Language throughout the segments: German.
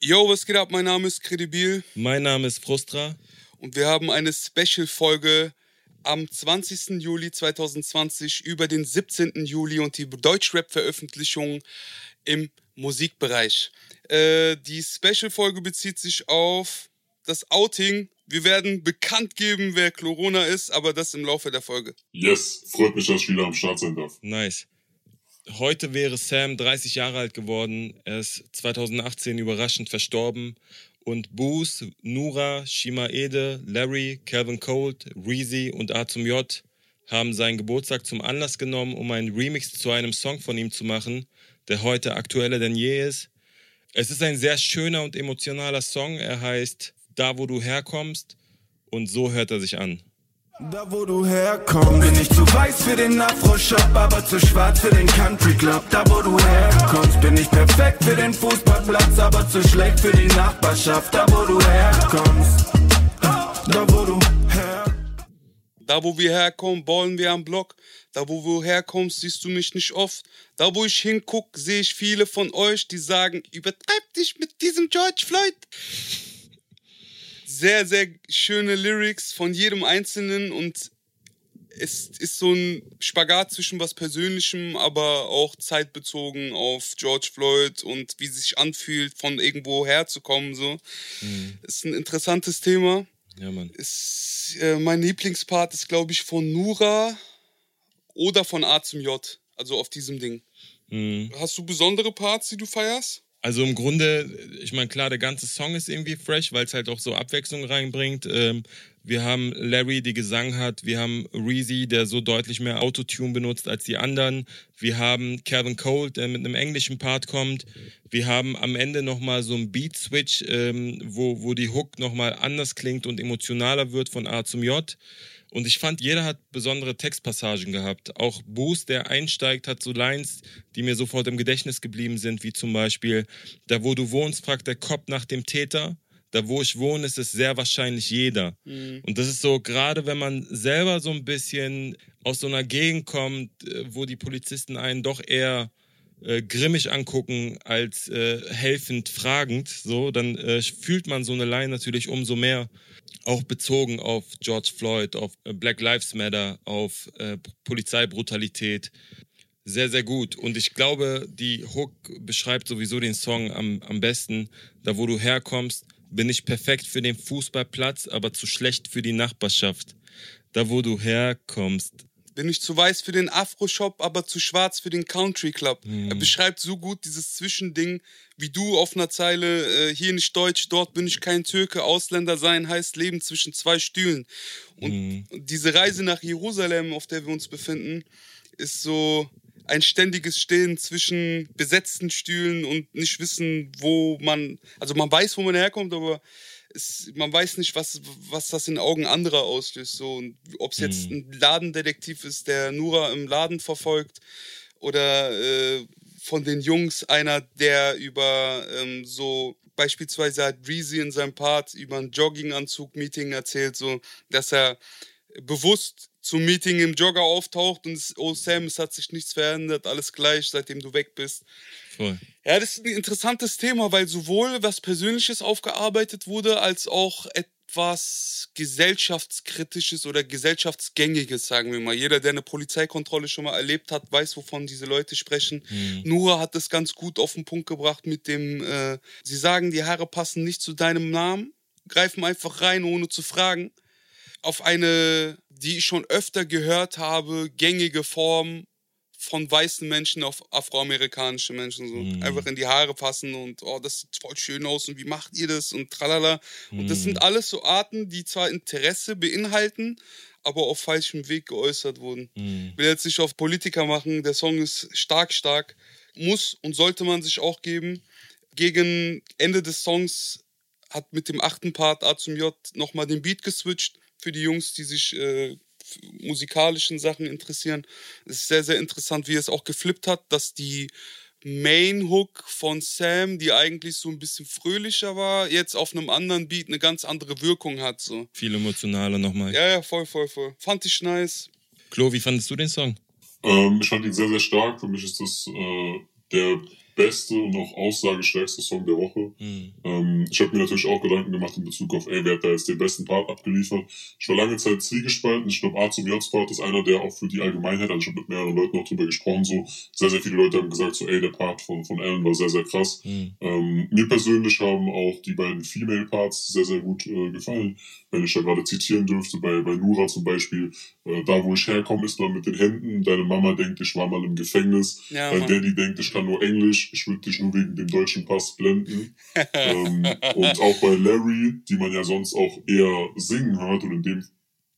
Yo, was geht ab? Mein Name ist Credibil. Mein Name ist Frustra. Und wir haben eine Special-Folge am 20. Juli 2020 über den 17. Juli und die Deutschrap-Veröffentlichung im Musikbereich. Äh, die Special-Folge bezieht sich auf das Outing. Wir werden bekannt geben, wer Corona ist, aber das im Laufe der Folge. Yes, freut mich, dass ich wieder am Start sein darf. Nice. Heute wäre Sam 30 Jahre alt geworden. Er ist 2018 überraschend verstorben. Und Boos, Nura, Shima Ede, Larry, Calvin Colt, Reezy und A zum J haben seinen Geburtstag zum Anlass genommen, um einen Remix zu einem Song von ihm zu machen, der heute aktueller denn je ist. Es ist ein sehr schöner und emotionaler Song. Er heißt Da, wo du herkommst. Und so hört er sich an. Da wo du herkommst, bin ich zu weiß für den Afro-Shop, aber zu schwarz für den Country-Club. Da wo du herkommst, bin ich perfekt für den Fußballplatz, aber zu schlecht für die Nachbarschaft. Da wo du herkommst, da wo du herkommst. Da wo wir herkommen, ballen wir am Block. Da wo du herkommst, siehst du mich nicht oft. Da wo ich hinguck, sehe ich viele von euch, die sagen, übertreib dich mit diesem George Floyd sehr, sehr schöne Lyrics von jedem Einzelnen und es ist so ein Spagat zwischen was Persönlichem, aber auch zeitbezogen auf George Floyd und wie es sich anfühlt, von irgendwo herzukommen. So. Mhm. Ist ein interessantes Thema. Ja, Mann. Ist, äh, mein Lieblingspart ist, glaube ich, von Nura oder von A zum J. Also auf diesem Ding. Mhm. Hast du besondere Parts, die du feierst? Also im Grunde, ich meine, klar, der ganze Song ist irgendwie fresh, weil es halt auch so Abwechslung reinbringt. Ähm, wir haben Larry, die Gesang hat. Wir haben Reezy, der so deutlich mehr Autotune benutzt als die anderen. Wir haben Calvin Cole, der mit einem englischen Part kommt. Wir haben am Ende nochmal so einen Beat-Switch, ähm, wo, wo die Hook nochmal anders klingt und emotionaler wird von A zum J. Und ich fand, jeder hat besondere Textpassagen gehabt. Auch Boost, der einsteigt, hat so Lines, die mir sofort im Gedächtnis geblieben sind, wie zum Beispiel, da wo du wohnst, fragt der Kopf nach dem Täter. Da wo ich wohne, ist es sehr wahrscheinlich jeder. Mhm. Und das ist so, gerade wenn man selber so ein bisschen aus so einer Gegend kommt, äh, wo die Polizisten einen doch eher äh, grimmig angucken als äh, helfend fragend, so, dann äh, fühlt man so eine Line natürlich umso mehr auch bezogen auf George Floyd, auf äh, Black Lives Matter, auf äh, Polizeibrutalität. Sehr, sehr gut. Und ich glaube, die Hook beschreibt sowieso den Song am, am besten. Da, wo du herkommst, bin ich perfekt für den Fußballplatz, aber zu schlecht für die Nachbarschaft. Da, wo du herkommst, bin ich zu weiß für den Afro-Shop, aber zu schwarz für den Country Club. Mhm. Er beschreibt so gut dieses Zwischending, wie du auf einer Zeile, äh, hier nicht Deutsch, dort bin ich kein Türke, Ausländer sein heißt Leben zwischen zwei Stühlen. Und mhm. diese Reise nach Jerusalem, auf der wir uns befinden, ist so ein ständiges Stehen zwischen besetzten Stühlen und nicht wissen, wo man, also man weiß, wo man herkommt, aber es, man weiß nicht, was, was das in Augen anderer auslöst. So. Ob es jetzt mhm. ein Ladendetektiv ist, der Nura im Laden verfolgt oder äh, von den Jungs einer, der über ähm, so beispielsweise hat Reezy in seinem Part über ein Jogginganzug-Meeting erzählt, so dass er bewusst zum Meeting im Jogger auftaucht und oh Sam, es hat sich nichts verändert, alles gleich, seitdem du weg bist. Voll. Ja, das ist ein interessantes Thema, weil sowohl was Persönliches aufgearbeitet wurde, als auch etwas gesellschaftskritisches oder gesellschaftsgängiges, sagen wir mal. Jeder, der eine Polizeikontrolle schon mal erlebt hat, weiß, wovon diese Leute sprechen. Mhm. Nura hat das ganz gut auf den Punkt gebracht mit dem, äh, sie sagen, die Haare passen nicht zu deinem Namen, greifen einfach rein, ohne zu fragen auf eine, die ich schon öfter gehört habe, gängige Form von weißen Menschen auf afroamerikanische Menschen. So mhm. einfach in die Haare passen und oh, das sieht voll schön aus und wie macht ihr das und tralala. Mhm. Und das sind mhm. alles so Arten, die zwar Interesse beinhalten, aber auf falschem Weg geäußert wurden. Mhm. Ich will jetzt nicht auf Politiker machen, der Song ist stark, stark. Muss und sollte man sich auch geben. Gegen Ende des Songs hat mit dem achten Part A zum J nochmal den Beat geswitcht für die Jungs, die sich äh, musikalischen Sachen interessieren. Es ist sehr, sehr interessant, wie es auch geflippt hat, dass die Main Hook von Sam, die eigentlich so ein bisschen fröhlicher war, jetzt auf einem anderen Beat eine ganz andere Wirkung hat. So. Viel emotionaler nochmal. Ja, ja, voll, voll, voll. Fand ich nice. Klo, wie fandest du den Song? Ähm, ich fand ihn sehr, sehr stark. Für mich ist das äh, der beste und auch aussagestärkste Song der Woche. Mhm. Ähm, ich habe mir natürlich auch Gedanken gemacht in Bezug auf, ey, wer hat da jetzt den besten Part abgeliefert? Ich war lange Zeit zwiegespalten. Ich glaube, A zum J-Part ist einer, der auch für die Allgemeinheit, also ich habe mit mehreren Leuten auch drüber gesprochen, so sehr, sehr viele Leute haben gesagt, so, ey, der Part von, von Alan war sehr, sehr krass. Mhm. Ähm, mir persönlich haben auch die beiden Female Parts sehr, sehr gut äh, gefallen. Wenn ich da gerade zitieren dürfte, bei, bei Nura zum Beispiel, äh, da wo ich herkomme, ist man mit den Händen, deine Mama denkt, ich war mal im Gefängnis, Ja, dein Mann. Daddy denkt, ich kann nur Englisch, ich würde dich nur wegen dem deutschen Pass blenden. ähm, und auch bei Larry, die man ja sonst auch eher singen hört, und in dem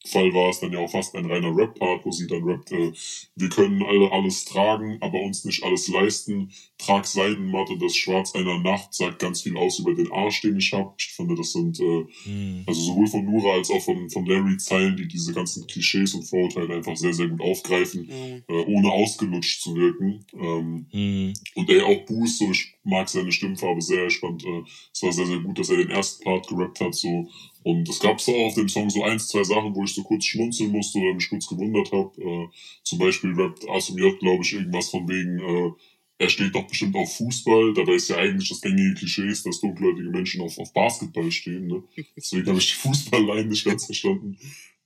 Fall war es dann ja auch fast ein reiner Rap-Part, wo sie dann rappt, äh, wir können alle alles tragen, aber uns nicht alles leisten. Trag Seidenmatte, das Schwarz einer Nacht sagt ganz viel aus über den Arsch, den ich hab. Ich finde, das sind äh, Mhm. also sowohl von Nura als auch von, von Larry Zeilen, die diese ganzen Klischees und Vorurteile einfach sehr, sehr gut aufgreifen, Mann. äh, ohne ausgelutscht zu wirken. Ähm, Mhm. und ey, auch Boost, so, ich mag seine Stimmfarbe sehr. Ich fand, äh, es war sehr, sehr gut, dass er den ersten Part gerappt hat, so. Und es gab so auf dem Song so eins, zwei Sachen, wo ich so kurz schmunzeln musste oder mich kurz gewundert habe. Äh, zum Beispiel rappt Asum J, glaube ich, irgendwas von wegen, äh, er steht doch bestimmt auf Fußball. Dabei ist ja eigentlich das gängige Klischee, dass dunkelhäutige Menschen auf, auf Basketball stehen. Ne? Deswegen habe ich die Fußballline nicht ganz verstanden.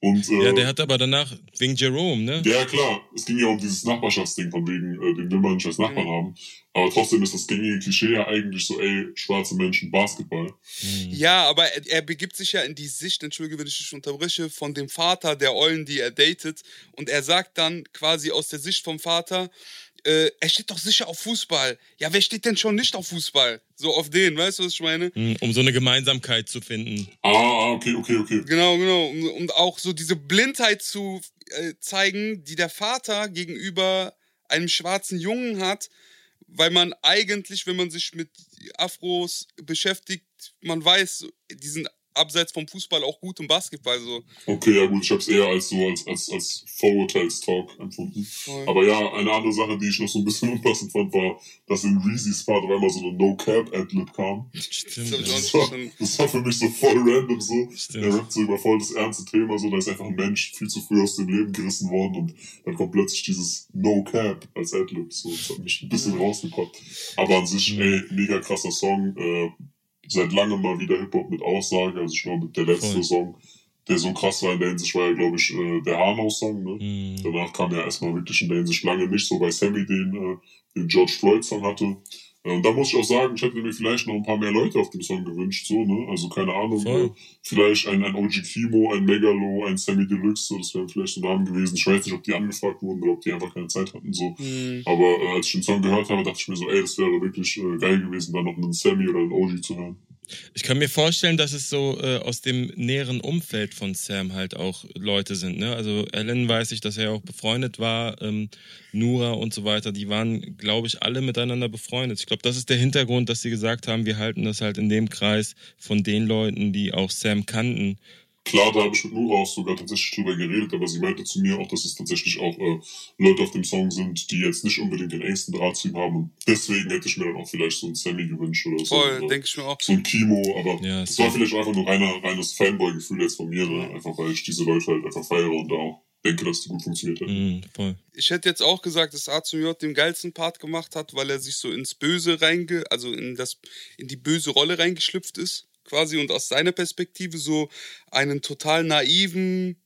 Und, äh, Ja, der hat aber danach, wegen Jerome, ne? ja, klar. Es ging ja um dieses Nachbarschaftsding, von wegen, äh, den will man nicht als Nachbarn Mhm. haben. Aber trotzdem ist das gängige Klischee ja eigentlich so, ey, schwarze Menschen, Basketball. Mhm. Ja, aber er, er begibt sich ja in die Sicht, entschuldige, wenn ich dich unterbreche, von dem Vater der Eulen, die er datet. Und er sagt dann quasi aus der Sicht vom Vater, äh, er steht doch sicher auf Fußball. Ja, wer steht denn schon nicht auf Fußball? So auf den, weißt du, was ich meine? Mhm, Um so eine Gemeinsamkeit zu finden. Ah, ah, okay, okay, okay. Genau, genau. Und, und auch so diese Blindheit zu äh, zeigen, die der Vater gegenüber einem schwarzen Jungen hat, weil man eigentlich, wenn man sich mit Afros beschäftigt, man weiß, die sind abseits vom Fußball auch gut im Basketball so. Okay, ja gut, ich hab's eher als so, als, als, als Vorurteilstalk empfunden. Voll. Aber ja, eine andere Sache, die ich noch so ein bisschen unpassend fand, war, dass in Reezy's Part auf einmal so eine No-Cap-Adlib kam. Stimmt. Das ja. War, das war für mich so voll random so. Stimmt. Er rappt so über voll das ernste Thema, so, da ist einfach ein Mensch viel zu früh aus dem Leben gerissen worden und dann kommt plötzlich dieses No Cap als Adlib, so, das hat mich ein bisschen rausgepackt. Aber an sich, Mhm. ey, mega krasser Song, äh, seit langem mal wieder Hip-Hop mit Aussage, also ich glaube, der letzte Voll. Song, der so krass war in der Hinsicht, war ja, glaube ich, äh, der Hanau-Song, ne? Mhm. Danach kam ja erstmal wirklich in der Hinsicht lange nicht, so bei Sammy den, äh, den George Floyd-Song hatte. Äh, Und da muss ich auch sagen, ich hätte mir vielleicht noch ein paar mehr Leute auf dem Song gewünscht, so, ne? Also keine Ahnung, Voll. äh, vielleicht ein, ein OG Kimo, ein Megalo, ein Sammy Deluxe, so, das wären vielleicht so Namen gewesen. Ich weiß nicht, ob die angefragt wurden oder ob die einfach keine Zeit hatten, so. Hm. Aber äh, als ich den Song gehört habe, dachte ich mir so, ey, das wäre wirklich äh, geil gewesen, da noch einen Sammy oder einen OG zu hören. Ich kann mir vorstellen, dass es so äh, aus dem näheren Umfeld von Sam halt auch Leute sind. Ne? Also Alan weiß ich, dass er auch befreundet war, ähm, Nura und so weiter. Die waren, glaube ich, alle miteinander befreundet. Ich glaube, das ist der Hintergrund, dass sie gesagt haben, wir halten das halt in dem Kreis von den Leuten, die auch Sam kannten. Klar, da habe ich mit Nura auch sogar tatsächlich drüber geredet, aber sie meinte zu mir auch, dass es tatsächlich auch äh, Leute auf dem Song sind, die jetzt nicht unbedingt den engsten Draht zu ihm haben. Und deswegen hätte ich mir dann auch vielleicht so einen Sammy gewünscht oder so. Voll, denke ich mir auch. so ein Kimo, aber Ja, es so. war vielleicht einfach nur reiner, reines Fanboy-Gefühl jetzt von mir, ne? einfach weil ich diese Leute halt einfach feiere und da auch denke, dass die gut funktioniert hätten. Mhm, voll. Ich hätte jetzt auch gesagt, dass A zum J den geilsten Part gemacht hat, weil er sich so ins Böse reinge, also in das, in die böse Rolle reingeschlüpft ist, quasi, und aus seiner Perspektive so einen total naiven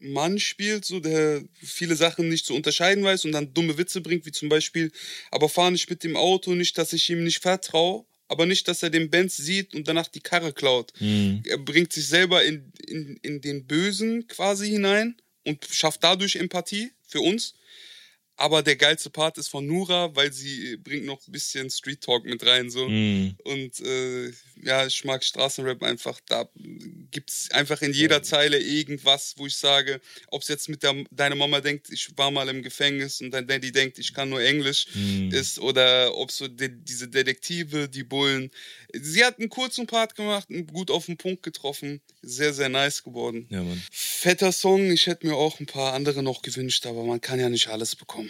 Mann spielt, so der viele Sachen nicht zu unterscheiden weiß und dann dumme Witze bringt, wie zum Beispiel, aber fahr nicht mit dem Auto, nicht, dass ich ihm nicht vertraue, aber nicht, dass er den Benz sieht und danach die Karre klaut Mhm. er bringt sich selber in, in, in den Bösen quasi hinein und schafft dadurch Empathie für uns. Aber der geilste Part ist von Nura, weil sie bringt noch ein bisschen Street Talk mit rein. So. Mhm. Und äh, ja, ich mag Straßenrap einfach. Da gibt es einfach in jeder Zeile irgendwas, wo ich sage, ob es jetzt mit der, deine Mama denkt, ich war mal im Gefängnis und dein Daddy denkt, ich kann nur Englisch Mhm. ist oder ob so de diese Detektive, die Bullen. Sie hat einen kurzen Part gemacht, gut auf den Punkt getroffen. Sehr, sehr nice geworden. Ja, Mann. Fetter Song, ich hätte mir auch ein paar andere noch gewünscht, aber man kann ja nicht alles bekommen.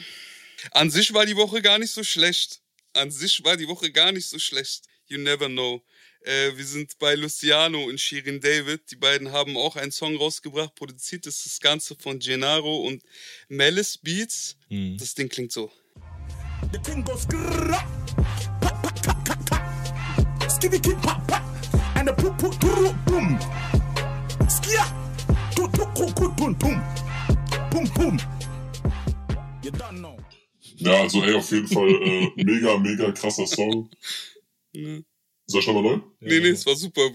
An sich war die Woche gar nicht so schlecht. An sich war die Woche gar nicht so schlecht. You never know. Äh, wir sind bei Luciano und Shirin David. Die beiden haben auch einen Song rausgebracht. Produziert ist das Ganze von Gennaro und Malice Beats. Mhm. Das Ding klingt so. The thing goes grrrr. pa pa ka ka ka. Skibby kid pa pa. And the poop poop doo boom. Skia. Tu tu ku ku tum tum. Pum pum. Ja, also ey, auf jeden Fall äh, mega, mega krasser Song. Ne. Soll ich nochmal neu? Nee, nee, es war super.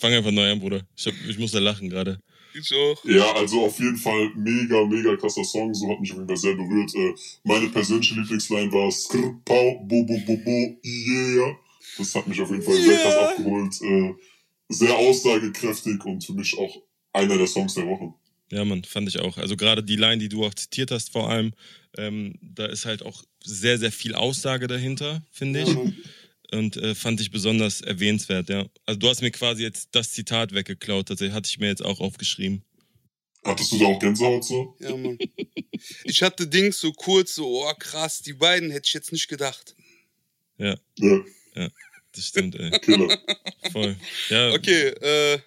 Fang einfach neu an, Bruder. Ich, hab, ich muss da lachen gerade. ich auch. Ja, also auf jeden Fall mega, mega krasser Song. So hat mich auf jeden Fall sehr berührt. Äh, meine persönliche Lieblingsline war Skrr, Pau, Bo, Bo, Bo, Bo, yeah. Das hat mich auf jeden Fall sehr krass Yeah. abgeholt. Äh, sehr aussagekräftig und für mich auch einer der Songs der Woche. Ja, Mann, fand ich auch. Also gerade die Line, die du auch zitiert hast, vor allem, ähm, da ist halt auch sehr, sehr viel Aussage dahinter, finde ich. Und äh, fand ich besonders erwähnenswert, ja. Also du hast mir quasi jetzt das Zitat weggeklaut, tatsächlich hatte ich mir jetzt auch aufgeschrieben. Hattest du da auch Gänsehaut so? Ja, Mann. Ich hatte Dings so kurz, so, oh krass, die beiden hätte ich jetzt nicht gedacht. Ja, Ja, das stimmt, ey. Killer. Voll. Ja, Okay, äh,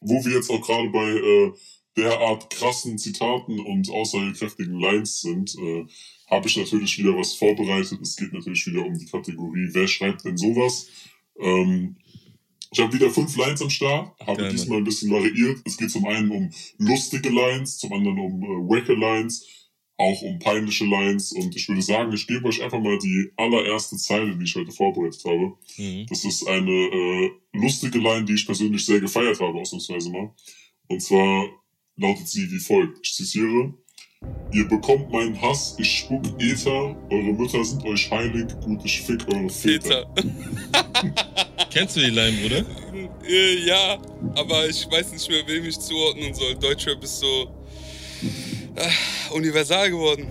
Wo wir jetzt auch gerade bei äh, derart krassen Zitaten und aussagekräftigen Lines sind, äh, habe ich natürlich wieder was vorbereitet. Es geht natürlich wieder um die Kategorie, wer schreibt denn sowas? Ähm, ich habe wieder fünf Lines am Start, habe Geil, diesmal ein bisschen variiert. Es geht zum einen um lustige Lines, zum anderen um äh, wacke Lines, auch um peinliche Lines. Und ich würde sagen, ich gebe euch einfach mal die allererste Zeile, die ich heute vorbereitet habe. Mhm. Das ist eine äh, lustige Line, die ich persönlich sehr gefeiert habe, ausnahmsweise mal. Und zwar lautet sie wie folgt. Ich zitiere. Ihr bekommt meinen Hass, ich spuck Ether, eure Mütter sind euch heilig, gut, ich fick eure Väter. Kennst du die Line, Bruder? äh, ja, aber ich weiß nicht mehr, wem ich zuordnen soll. Deutschrap ist so äh, universal geworden.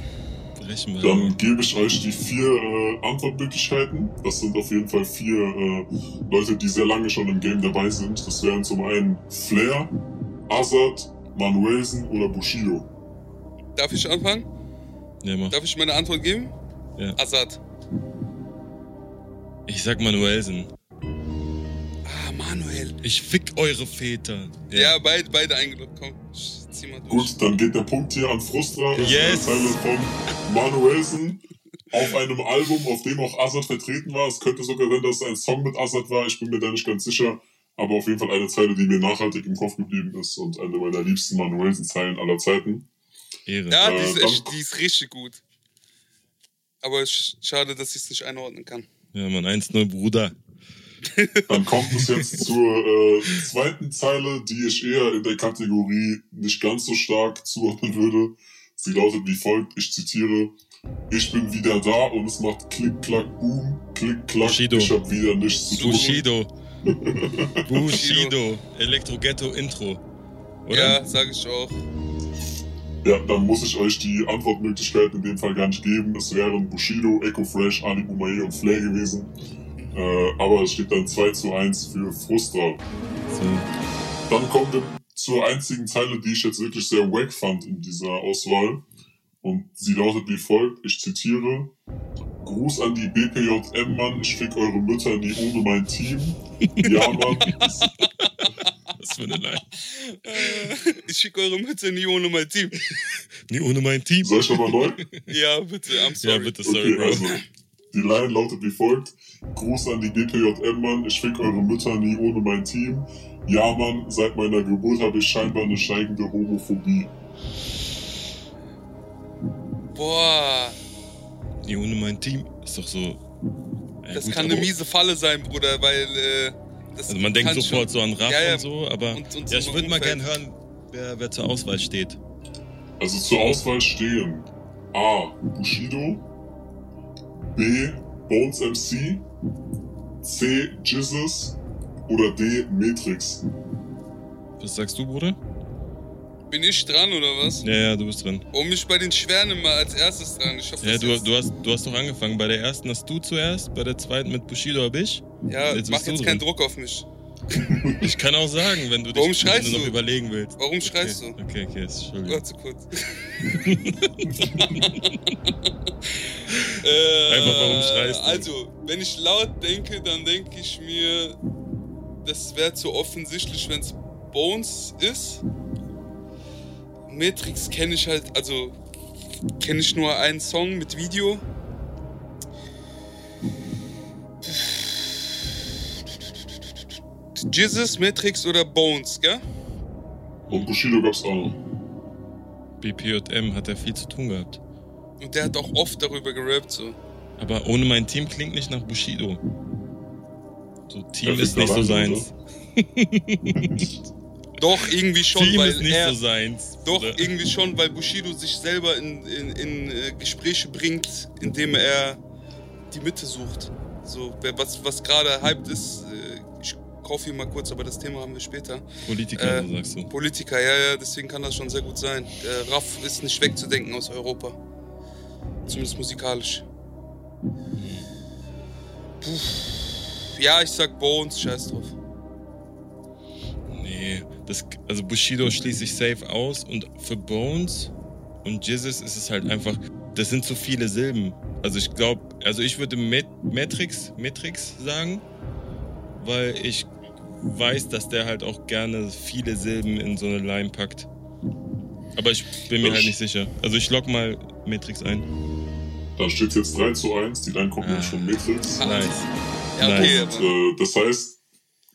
Dann gebe ich euch die vier äh, Antwortmöglichkeiten. Das sind auf jeden Fall vier äh, Leute, die sehr lange schon im Game dabei sind. Das wären zum einen Flair, Azad, Manuelsen oder Bushido. Darf ich anfangen? Ja, mach. Darf ich meine Antwort geben? Ja. Assad. Ich sag Manuelsen. Ah, Manuel. Ich fick eure Väter. Ja, beide, beide eingeloggt. Komm, zieh mal durch. Gut, dann geht der Punkt hier an Frustra. Das Yes. Zeile von Manuelsen auf einem Album, auf dem auch Azad vertreten war. Es könnte sogar sein, dass es ein Song mit Azad war. Ich bin mir da nicht ganz sicher. Aber auf jeden Fall eine Zeile, die mir nachhaltig im Kopf geblieben ist und eine meiner liebsten Manuelsen-Zeilen aller Zeiten. Ehre. Ja, die Äh, ist, dann- echt, die ist richtig gut. Aber sch- schade, dass ich es nicht einordnen kann. Ja, Mann, 1-0, Bruder. Dann kommt es jetzt zur äh, zweiten Zeile, die ich eher in der Kategorie nicht ganz so stark zuordnen würde. Sie lautet wie folgt, ich zitiere, ich bin wieder da und es macht klick, klack, boom, klick, klack, Bushido. ich hab wieder nichts zu tun. Bushido. Bushido. Elektro-Ghetto Intro. Oder? Ja, sag ich auch. Ja, dann muss ich euch die Antwortmöglichkeiten in dem Fall gar nicht geben. Es wären Bushido, Echo Fresh, Ali Boumaier und Flair gewesen. Äh, aber es steht dann 2 zu 1 für Frustra. So. Dann kommen wir zur einzigen Zeile, die ich jetzt wirklich sehr wack fand in dieser Auswahl. Und sie lautet wie folgt, ich zitiere, Gruß an die BPJM, Mann, ich fick eure Mütter nie ohne mein Team. Ja, Mann, Was für eine Line. Äh, ich schicke eure Mütze nie ohne mein Team. Nie ohne mein Team. soll ich nochmal neu? Ja, bitte, I'm sorry. Ja, bitte, sorry, Okay, Bro. also, die Line lautet wie folgt, Gruß an die BPJM, Mann, ich fick eure Mütter nie ohne mein Team. Ja, Mann, seit meiner Geburt habe ich scheinbar eine steigende Homophobie. Boah, Nie ohne mein Team. Ist doch so. Ja, das gut, kann eine miese Falle sein, Bruder, weil äh, das Also man denkt sofort schon- so an Raff Ja, ja. und so, aber Und- und ja, ich würde mal Umfeld. gern hören, wer, wer zur Auswahl steht. Also zur Auswahl stehen A. Bushido B. Bones MC C. Jesus oder D. Matrix. Was sagst du, Bruder? Bin ich dran oder was? Ja, ja, du bist dran. Warum mich bei den Schweren immer als erstes dran? Ich hoffe, Ja, du, du, hast, du hast doch angefangen. Bei der ersten hast du zuerst, bei der zweiten mit Bushido hab ich. ja jetzt mach jetzt keinen Druck auf mich. Ich kann auch sagen, wenn du dich Warum wenn schreist du noch überlegen willst. Warum okay. schreist du? Okay, okay, ist Entschuldigung. Warte kurz. äh, Einfach, warum schreist du? Also, wenn ich laut denke, dann denke ich mir, das wäre zu offensichtlich, wenn es Bones ist. Matrix kenne ich halt, also kenne ich nur einen Song mit Video. Jesus, Matrix oder Bones, gell? Und Bushido gab's auch noch. BPJM hat er viel zu tun gehabt. Und der hat auch oft darüber gerappt, so. Aber ohne mein Team klingt nicht nach Bushido. So Team ist nicht so seins. Doch, irgendwie schon, Team weil ist nicht er, so seins. Doch, Bruder. irgendwie schon, weil Bushido sich selber in, in, in äh, Gespräche bringt, indem er die Mitte sucht. So, was, was gerade hyped ist, äh, ich kaufe hier mal kurz, aber das Thema haben wir später. Politiker, äh, sagst du. Politiker, ja, ja, deswegen kann das schon sehr gut sein. Der Raff ist nicht wegzudenken aus Europa. Zumindest musikalisch. Puh. Ja, ich sag Bones, scheiß drauf. Nee, das, also Bushido schließt sich safe aus und für Bones und Jesus ist es halt einfach, das sind zu viele Silben. Also ich glaube, also ich würde Met Matrix, Matrix sagen, weil ich weiß, dass der halt auch gerne viele Silben in so eine Line packt. Aber ich bin mir halt nicht sicher. Also ich log mal Matrix ein. Da steht jetzt 3 zu 1, die Line kommt Ah. nämlich von Matrix. Nice. Ja, okay. Und, äh, das heißt,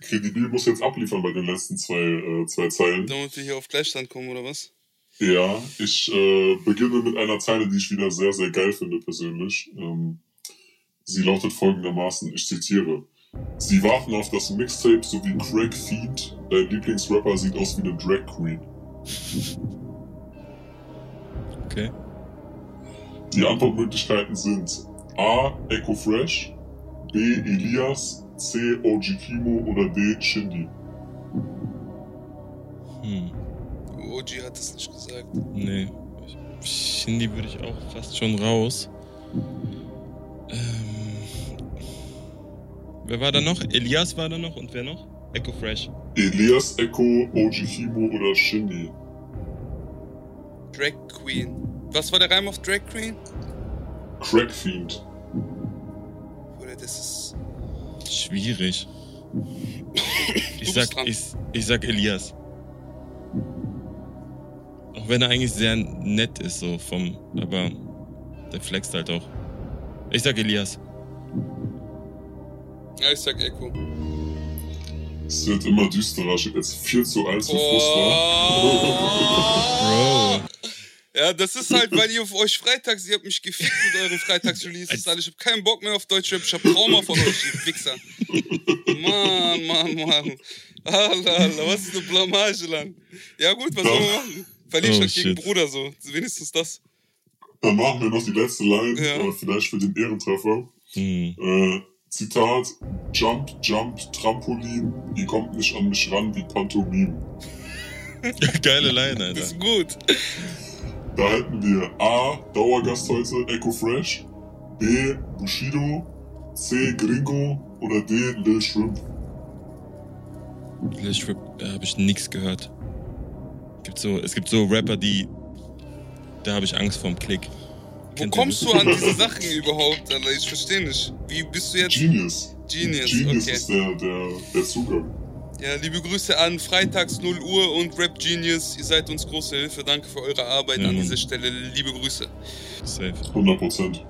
Credibil muss jetzt abliefern bei den letzten zwei, äh, zwei Zeilen. damit wir hier auf Gleichstand kommen, oder was? Ja, ich äh, beginne mit einer Zeile, die ich wieder sehr, sehr geil finde persönlich. Ähm, sie lautet folgendermaßen, ich zitiere. Sie warten auf das Mixtape sowie Craig Fiend. Dein Lieblingsrapper sieht aus wie eine Drag Queen. Okay. Die Antwortmöglichkeiten sind A. Echo Fresh, B. Elias, C. OG Kimo oder D. Shindy. Hm. OG hat es nicht gesagt. Nee. Shindy würde ich auch fast schon raus. Ähm, wer war da noch? Elias war da noch und wer noch? Echo Fresh. Elias, Echo, OG Kimo oder Shindy. Drag Queen. Was war der Reim auf Drag Queen? Crack Fiend. Oder das ist. Schwierig. Ich sag, ich, ich sag Elias. Auch wenn er eigentlich sehr nett ist, so vom, aber der flext halt auch. Ich sag Elias. Ja, ich sag Echo. Es wird immer düsterer, steht jetzt 4 zu 1 für. Oh. Bro. Ja, das ist halt, weil ihr auf euch freitags, ihr habt mich gefickt mit euren Freitags-Releases, Alter. Ich hab keinen Bock mehr auf Deutschrap, ich hab Trauma von euch, ihr Wichser. Mann, Mann, Mann. Alter, Alter, was ist eine Blamage, Land? Ja gut, was soll man machen? Verliere ich Oh, halt gegen shit. Bruder so. Wenigstens das. Dann machen wir noch die letzte Line, Ja. äh, vielleicht für den Ehrentreffer. Hm. Äh, Zitat, Jump, Jump, Trampolin, ihr kommt nicht an mich ran wie Pantomime. Geile Line, Das Alter. ist gut. Da hätten wir A, Dauergast heute, Echo Fresh, B, Bushido, C, Gringo oder D, Lil Shrimp. Lil Strip, da habe ich nix gehört. Gibt so, es gibt so Rapper, die. Da habe ich Angst vorm Klick. Wo kommst du an diese Sachen überhaupt, Alter? Ich verstehe nicht. Wie bist du jetzt? Genius. Genius, Genius okay. ist der, der, der Zugang. Ja, liebe Grüße an Freitags 0 Uhr und Rap Genius. Ihr seid uns große Hilfe. Danke für eure Arbeit Ja, an Mann. dieser Stelle. Liebe Grüße. Safe. 100 Prozent.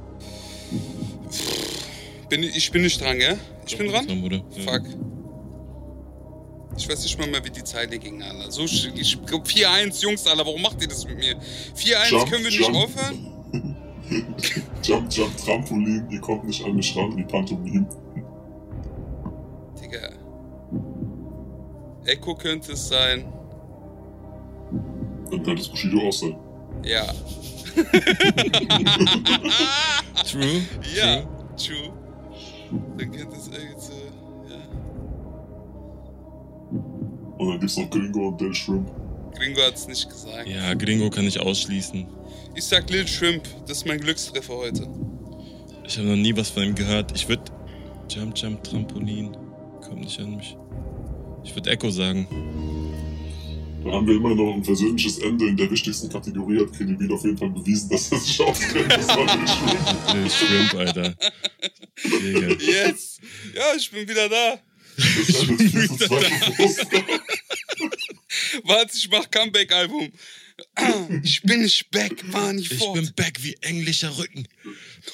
Bin, ich- bin nicht dran, gell? Ich bin dran? Bruder. Ja. Fuck. Ich weiß nicht mal mehr, wie die Zeile ging, Alter. So, sch- ich glaub 4-1, Jungs, Alter, warum macht ihr das mit mir? 4-1, Jump, können wir nicht jump. aufhören? Jump, Jump, Trampolin, ihr kommt nicht an mich ran wie Pantomime. Echo könnte es sein. Dann könnte es Bushido auch sein. Ja. True. Ja. True. True. Dann könnte es irgendwie so, ja. Und dann gibt's noch Gringo und Lil Shrimp. Gringo hat es nicht gesagt. Ja, Gringo kann ich ausschließen. Ich sag Lil Shrimp, das ist mein Glückstreffer heute. Ich habe noch nie was von ihm gehört. Ich würde Jump, Jump, Trampolin. Kommt nicht an mich. Ich würde Echo sagen. Dann haben wir immer noch ein persönliches Ende in der wichtigsten Kategorie. Hat Kredibil auf jeden Fall bewiesen, dass er sich auskennt. Das war Lil Shrimp. Shrimp, Alter. Digga. Yes! Ja, ich bin wieder da. Ich bin jetzt 4 zu 2 für Frustler. Warte, ich mach Comeback-Album. Ich bin nicht back, war nicht Ich fort. bin back wie englischer Rücken.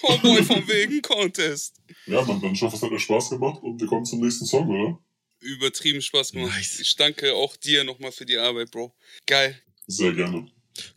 Cowboy vom wegen Contest. Ja, man, dann ich hoffe, es hat euch Spaß gemacht und wir kommen zum nächsten Song, oder? Übertrieben Spaß gemacht. Nice. Ich danke auch dir nochmal für die Arbeit, Bro. Geil. Sehr gerne.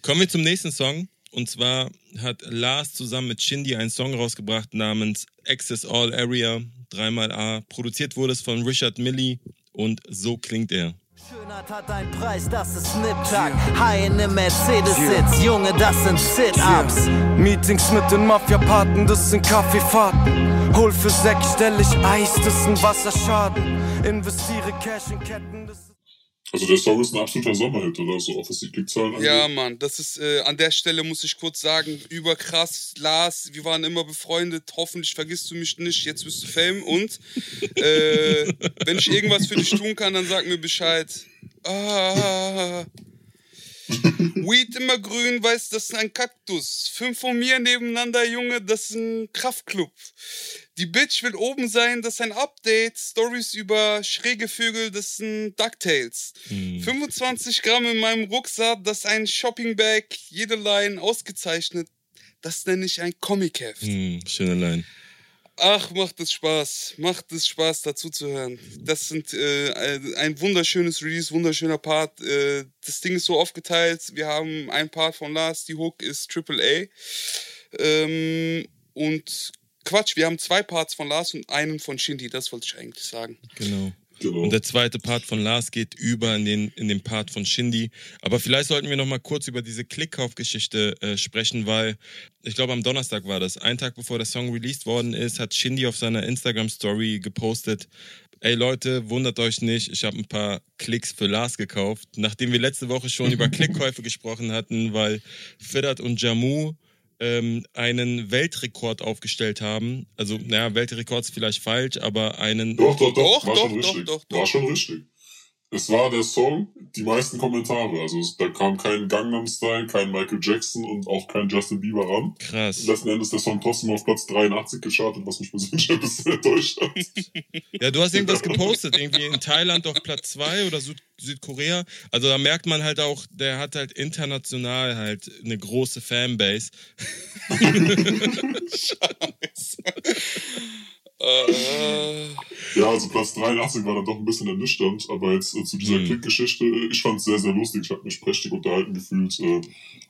Kommen wir zum nächsten Song. Und zwar hat Lars zusammen mit Shindy einen Song rausgebracht namens Access All Area, dreimal A. Produziert wurde es von Richard Millie und so klingt er. Schönheit hat einen Preis, das ist Nip-Tag. High in nem Mercedes-Sitz, Junge, das sind Sit-Ups. Meetings mit den Mafia-Paten, das sind Kaffeefahrten. Hol für Sekt, stell ich Eis, das ist ein Wasserschaden. Investiere Cash in Ketten, das Also der Song ist ein absoluter Sommerhit, oder? So auch was die Klickzahlen angeht. Ja, Mann, das ist äh, an der Stelle muss ich kurz sagen, überkrass, Lars, wir waren immer befreundet, hoffentlich vergisst du mich nicht, jetzt bist du Fame und äh, wenn ich irgendwas für dich tun kann, dann sag mir Bescheid. Ah. Weed immer grün, weiß, das ist ein Kaktus. Fünf von mir nebeneinander, Junge, das ist ein Kraftclub. Die Bitch will oben sein, das ist ein Update. Stories über schräge Vögel, das sind DuckTales. 25 Gramm in meinem Rucksack, das ist ein Shoppingbag. Jede Line ausgezeichnet. Das nenne ich ein Comic-Heft. Hm, schöne Line. Ach, macht es Spaß. Macht es Spaß, dazu zu hören. Das sind äh, ein wunderschönes Release, wunderschöner Part. Äh, das Ding ist so aufgeteilt. Wir haben einen Part von Lars, die Hook ist Triple A. Ähm, und Quatsch, wir haben zwei Parts von Lars und einen von Shindy, das wollte ich eigentlich sagen. Genau. Genau. Und der zweite Part von Lars geht über in den, in den Part von Shindy. Aber vielleicht sollten wir noch mal kurz über diese Klickkaufgeschichte äh, sprechen, weil ich glaube, am Donnerstag war das. Ein Tag bevor der Song released worden ist, hat Shindy auf seiner Instagram-Story gepostet, Ey Leute, wundert euch nicht, ich habe ein paar Klicks für Lars gekauft. Nachdem wir letzte Woche schon über Klickkäufe gesprochen hatten, weil Fidat und Jamu ähm, einen Weltrekord aufgestellt haben. Also, naja, Weltrekord ist vielleicht falsch, aber einen Doch, doch, doch, Doch, war doch, schon doch, richtig. doch, doch. War schon richtig. Es war der Song, die meisten Kommentare. Also da kam kein Gangnam Style, kein Michael Jackson und auch kein Justin Bieber ran. Krass. Letzten Endes ist der Song trotzdem auf Platz 83 geschartet, was mich persönlich ein bisschen enttäuscht hat. Ja, du hast irgendwas gepostet, irgendwie in Thailand auf Platz 2 oder Süd Südkorea. Also da merkt man halt auch, der hat halt international halt eine große Fanbase. Äh, Ja, also Platz 83 war dann doch ein bisschen ernüchternd, aber jetzt äh, zu dieser Mhm. Klickgeschichte, äh, ich fand es sehr, sehr lustig, ich habe mich prächtig unterhalten gefühlt. Äh,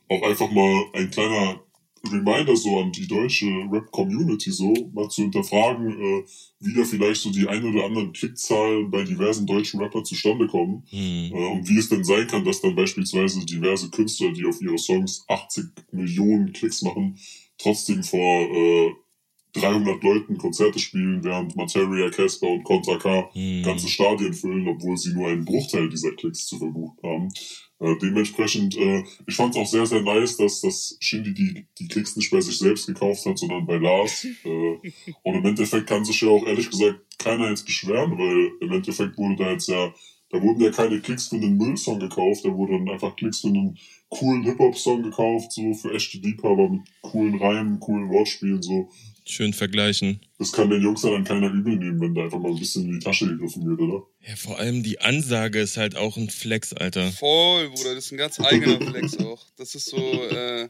auch einfach mal ein kleiner Reminder so an die deutsche Rap-Community so, mal zu hinterfragen, äh, wie da vielleicht so die ein oder anderen Klickzahlen bei diversen deutschen Rapper zustande kommen. Hm. Äh, und wie es denn sein kann, dass dann beispielsweise diverse Künstler, die auf ihre Songs 80 Millionen Klicks machen, trotzdem vor äh, 300 Leuten Konzerte spielen, während Materia, Casper und Contra K Hm. ganze Stadien füllen, obwohl sie nur einen Bruchteil dieser Klicks zu verbucht haben. Äh, dementsprechend, äh, ich fand es auch sehr, sehr nice, dass, dass Shindy die, die Klicks nicht bei sich selbst gekauft hat, sondern bei Lars. Äh, und im Endeffekt kann sich ja auch ehrlich gesagt keiner jetzt beschweren, weil im Endeffekt wurde da jetzt ja, da wurden ja keine Klicks für einen Müllsong gekauft, da wurden dann einfach Klicks für einen coolen Hip-Hop-Song gekauft, so für echte Liebhaber mit coolen Reimen, coolen Wortspielen, so. Schön vergleichen. Das kann den Jungs ja dann keiner übel nehmen, wenn da einfach mal ein bisschen in die Tasche gegriffen wird, oder? Ja, vor allem die Ansage ist halt auch ein Flex, Alter. voll, Bruder, das ist ein ganz eigener Flex auch. Das ist so äh,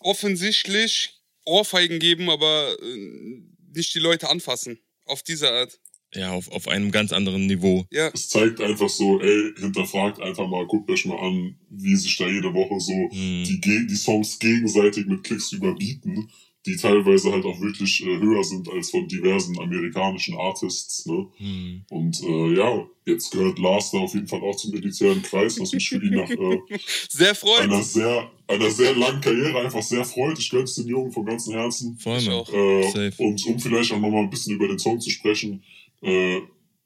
offensichtlich Ohrfeigen geben, aber äh, nicht die Leute anfassen. Auf diese Art. Ja, auf, auf einem ganz anderen Niveau. Ja, es zeigt einfach so, ey, hinterfragt einfach mal, guckt euch mal an, wie sich da jede Woche so Hm. die, die Songs gegenseitig mit Klicks überbieten, die teilweise halt auch wirklich äh, höher sind als von diversen amerikanischen Artists. Ne? Hm. Und äh, ja, jetzt gehört Lars da auf jeden Fall auch zum elitären Kreis, was mich für ihn nach äh, sehr freut. einer sehr einer sehr langen Karriere einfach sehr freut. Ich gönn's den Jungen vom ganzen Herzen. Voll, Ich Mann. auch. Äh, und um vielleicht auch nochmal ein bisschen über den Song zu sprechen, äh,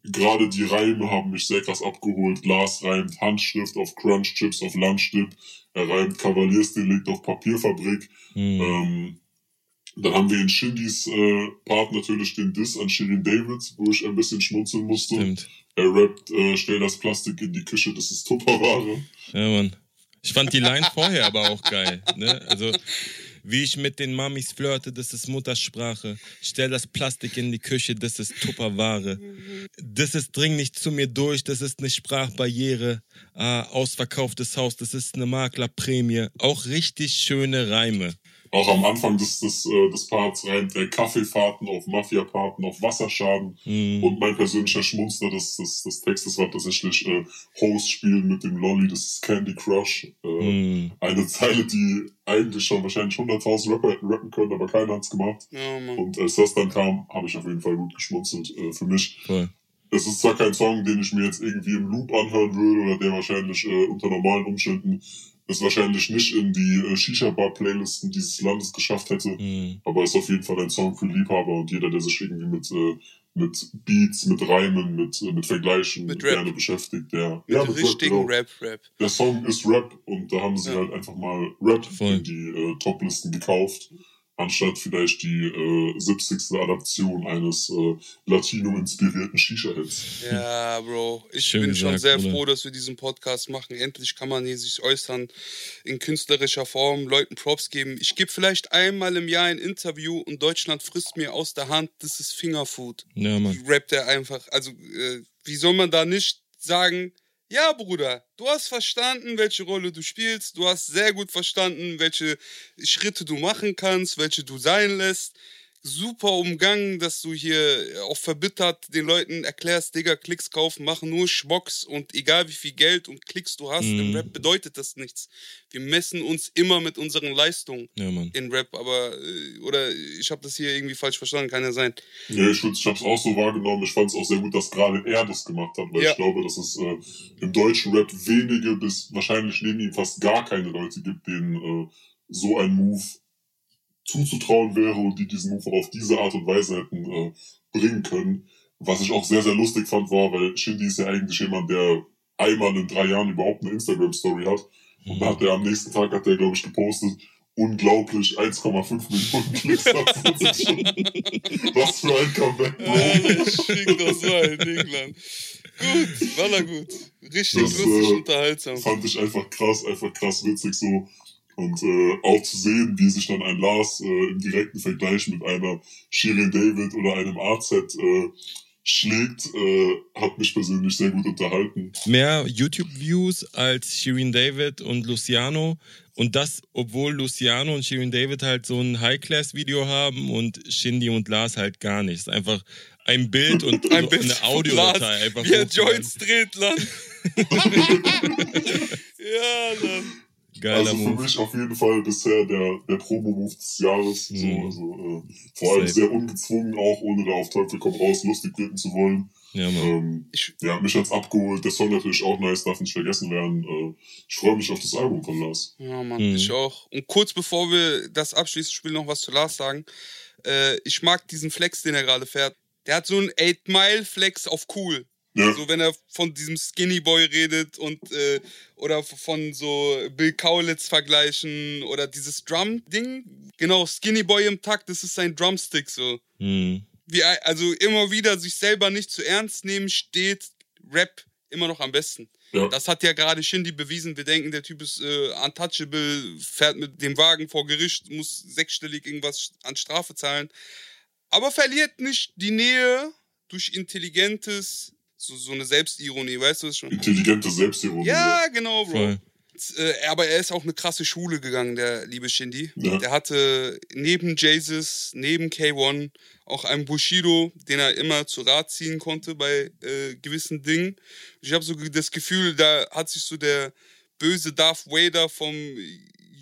gerade die Reime haben mich sehr krass abgeholt. Lars reimt Handschrift auf Crunch Chips auf Lunchdip. Er reimt Kavaliersdelikt auf Papierfabrik. Hm. Ähm, dann haben wir in Shindys äh, Part natürlich den Diss an Shirin David, wo ich ein bisschen schmunzeln musste. Stimmt. Er rappt, äh, stell das Plastik in die Küche, das ist Tupperware. Ja, Mann. Ich fand die Line vorher aber auch geil. Ne? Also, wie ich mit den Mamis flirte, das ist Muttersprache. Stell das Plastik in die Küche, das ist Tupperware. Das ist dring nicht zu mir durch, das ist eine Sprachbarriere. Ah, ausverkauftes Haus, das ist eine Maklerprämie. Auch richtig schöne Reime. Auch am Anfang des, des, äh, des Parts rein, der Kaffeefahrten auf Mafia-Fahrten, auf Wasserschaden Mhm. und mein persönlicher Schmunzler des, des, des Textes war tatsächlich äh, Host spielen mit dem Lolly, das ist Candy Crush. Äh, Mhm. Eine Zeile, die eigentlich schon wahrscheinlich 100.000 Rapper hätten rappen können, aber keiner hat's gemacht. Ja, Mann. Und als das dann kam, habe ich auf jeden Fall gut geschmunzelt. Äh, für mich Voll. es ist zwar kein Song, den ich mir jetzt irgendwie im Loop anhören würde oder der wahrscheinlich äh, unter normalen Umständen es wahrscheinlich nicht in die äh, Shisha-Bar-Playlisten dieses Landes geschafft hätte, Mhm. aber ist auf jeden Fall ein Song für Liebhaber und jeder, der sich irgendwie mit, äh, mit Beats, mit Reimen, mit, äh, mit Vergleichen Mit Rap. gerne beschäftigt, der, Mit ja, mit richtigen genau. Rap, Rap. Der Song ist Rap und da haben sie Ja. halt einfach mal Rap Voll. in die äh, Toplisten gekauft, anstatt vielleicht die äh, 70. Adaption eines äh, Latino-inspirierten Shisha-Hits. Ja, Bro. Ich Schön bin schon gesagt, sehr Bruder. froh, dass wir diesen Podcast machen. Endlich kann man hier sich äußern in künstlerischer Form, Leuten Props geben. Ich gebe vielleicht einmal im Jahr ein Interview und Deutschland frisst mir aus der Hand. Das ist Fingerfood. Ja, Mann. Rappt er einfach. Also, äh, wie soll man da nicht sagen, ja, Bruder, du hast verstanden, welche Rolle du spielst. Du hast sehr gut verstanden, welche Schritte du machen kannst, welche du sein lässt. Super umgangen, dass du hier auch verbittert den Leuten erklärst, Digga, Klicks kaufen, machen nur Schmocks und egal wie viel Geld und Klicks du hast, im Mhm. Rap bedeutet das nichts. Wir messen uns immer mit unseren Leistungen Ja, Mann. in Rap, aber, äh, oder ich habe das hier irgendwie falsch verstanden, kann ja sein. Ja, ich, ich habe es auch so wahrgenommen. Ich fand es auch sehr gut, dass gerade er das gemacht hat, weil Ja. ich glaube, dass es äh, im deutschen Rap wenige bis wahrscheinlich neben ihm fast gar keine Leute gibt, denen äh, so ein Move zuzutrauen wäre und die diesen Move auf diese Art und Weise hätten äh, bringen können. Was ich auch sehr, sehr lustig fand, war, weil Shindy ist ja eigentlich jemand, der einmal in drei Jahren überhaupt eine Instagram-Story hat. Und da hat er am nächsten Tag, hat er, glaube ich, gepostet, unglaublich 1,5 Millionen Klicks hat. Das ist schon- Was für ein Comeback, Bro. Schick doch so ein Ding, Mann. Gut, war da gut. Richtig Das, lustig, äh, unterhaltsam. Fand ich einfach krass, einfach krass witzig so. Und äh, auch zu sehen, wie sich dann ein Lars äh, im direkten Vergleich mit einer Shirin David oder einem AZ äh, schlägt, äh, hat mich persönlich sehr gut unterhalten. Mehr YouTube-Views als Shirin David und Luciano. Und das, obwohl Luciano und Shirin David halt so ein High-Class-Video haben und Shindy und Lars halt gar nicht. Es ist einfach ein Bild und Ein so Bild eine Audiodatei. Lars, Einfach Wie er. Joints dreht, Land. ja, Land. Geiler also für Move. mich auf jeden Fall bisher der, der Promo-Move des Jahres. So, Mhm. also, äh, vor allem Safe. sehr ungezwungen auch, ohne da auf Teufel komm raus lustig wirken zu wollen. Ja, Mann. Ähm, Ich- ja, mich hat's abgeholt. Der Song natürlich auch nice, darf nicht vergessen werden. Äh, ich freue mich auf das Album von Lars. Ja, Mann, Mhm. ich auch. Und kurz bevor wir das abschließen, ich will noch was zu Lars sagen. Äh, ich mag diesen Flex, den er gerade fährt. Der hat so einen 8-Mile-Flex auf cool. Ja, So, wenn er von diesem Skinny Boy redet und äh, oder von so Bill Kaulitz vergleichen oder dieses Drum-Ding. Genau, Skinny Boy im Takt, das ist sein Drumstick so. Mhm. Wie, also immer wieder sich selber nicht zu ernst nehmen, steht Rap immer noch am besten. ja. Das hat ja gerade Shindy bewiesen. Wir denken, der Typ ist äh, untouchable, fährt mit dem Wagen vor Gericht, muss sechsstellig irgendwas an Strafe zahlen. Aber verliert nicht die Nähe durch intelligentes, so, so eine Selbstironie, weißt du das schon? Intelligente Selbstironie. Ja, genau, Bro. Voll. Äh, aber er ist auch eine krasse Schule gegangen, der liebe Shindy. Ja. Der hatte neben Jesus, neben K1 auch einen Bushido, den er immer zu Rat ziehen konnte bei äh, gewissen Dingen. Ich habe so das Gefühl, da hat sich so der böse Darth Vader vom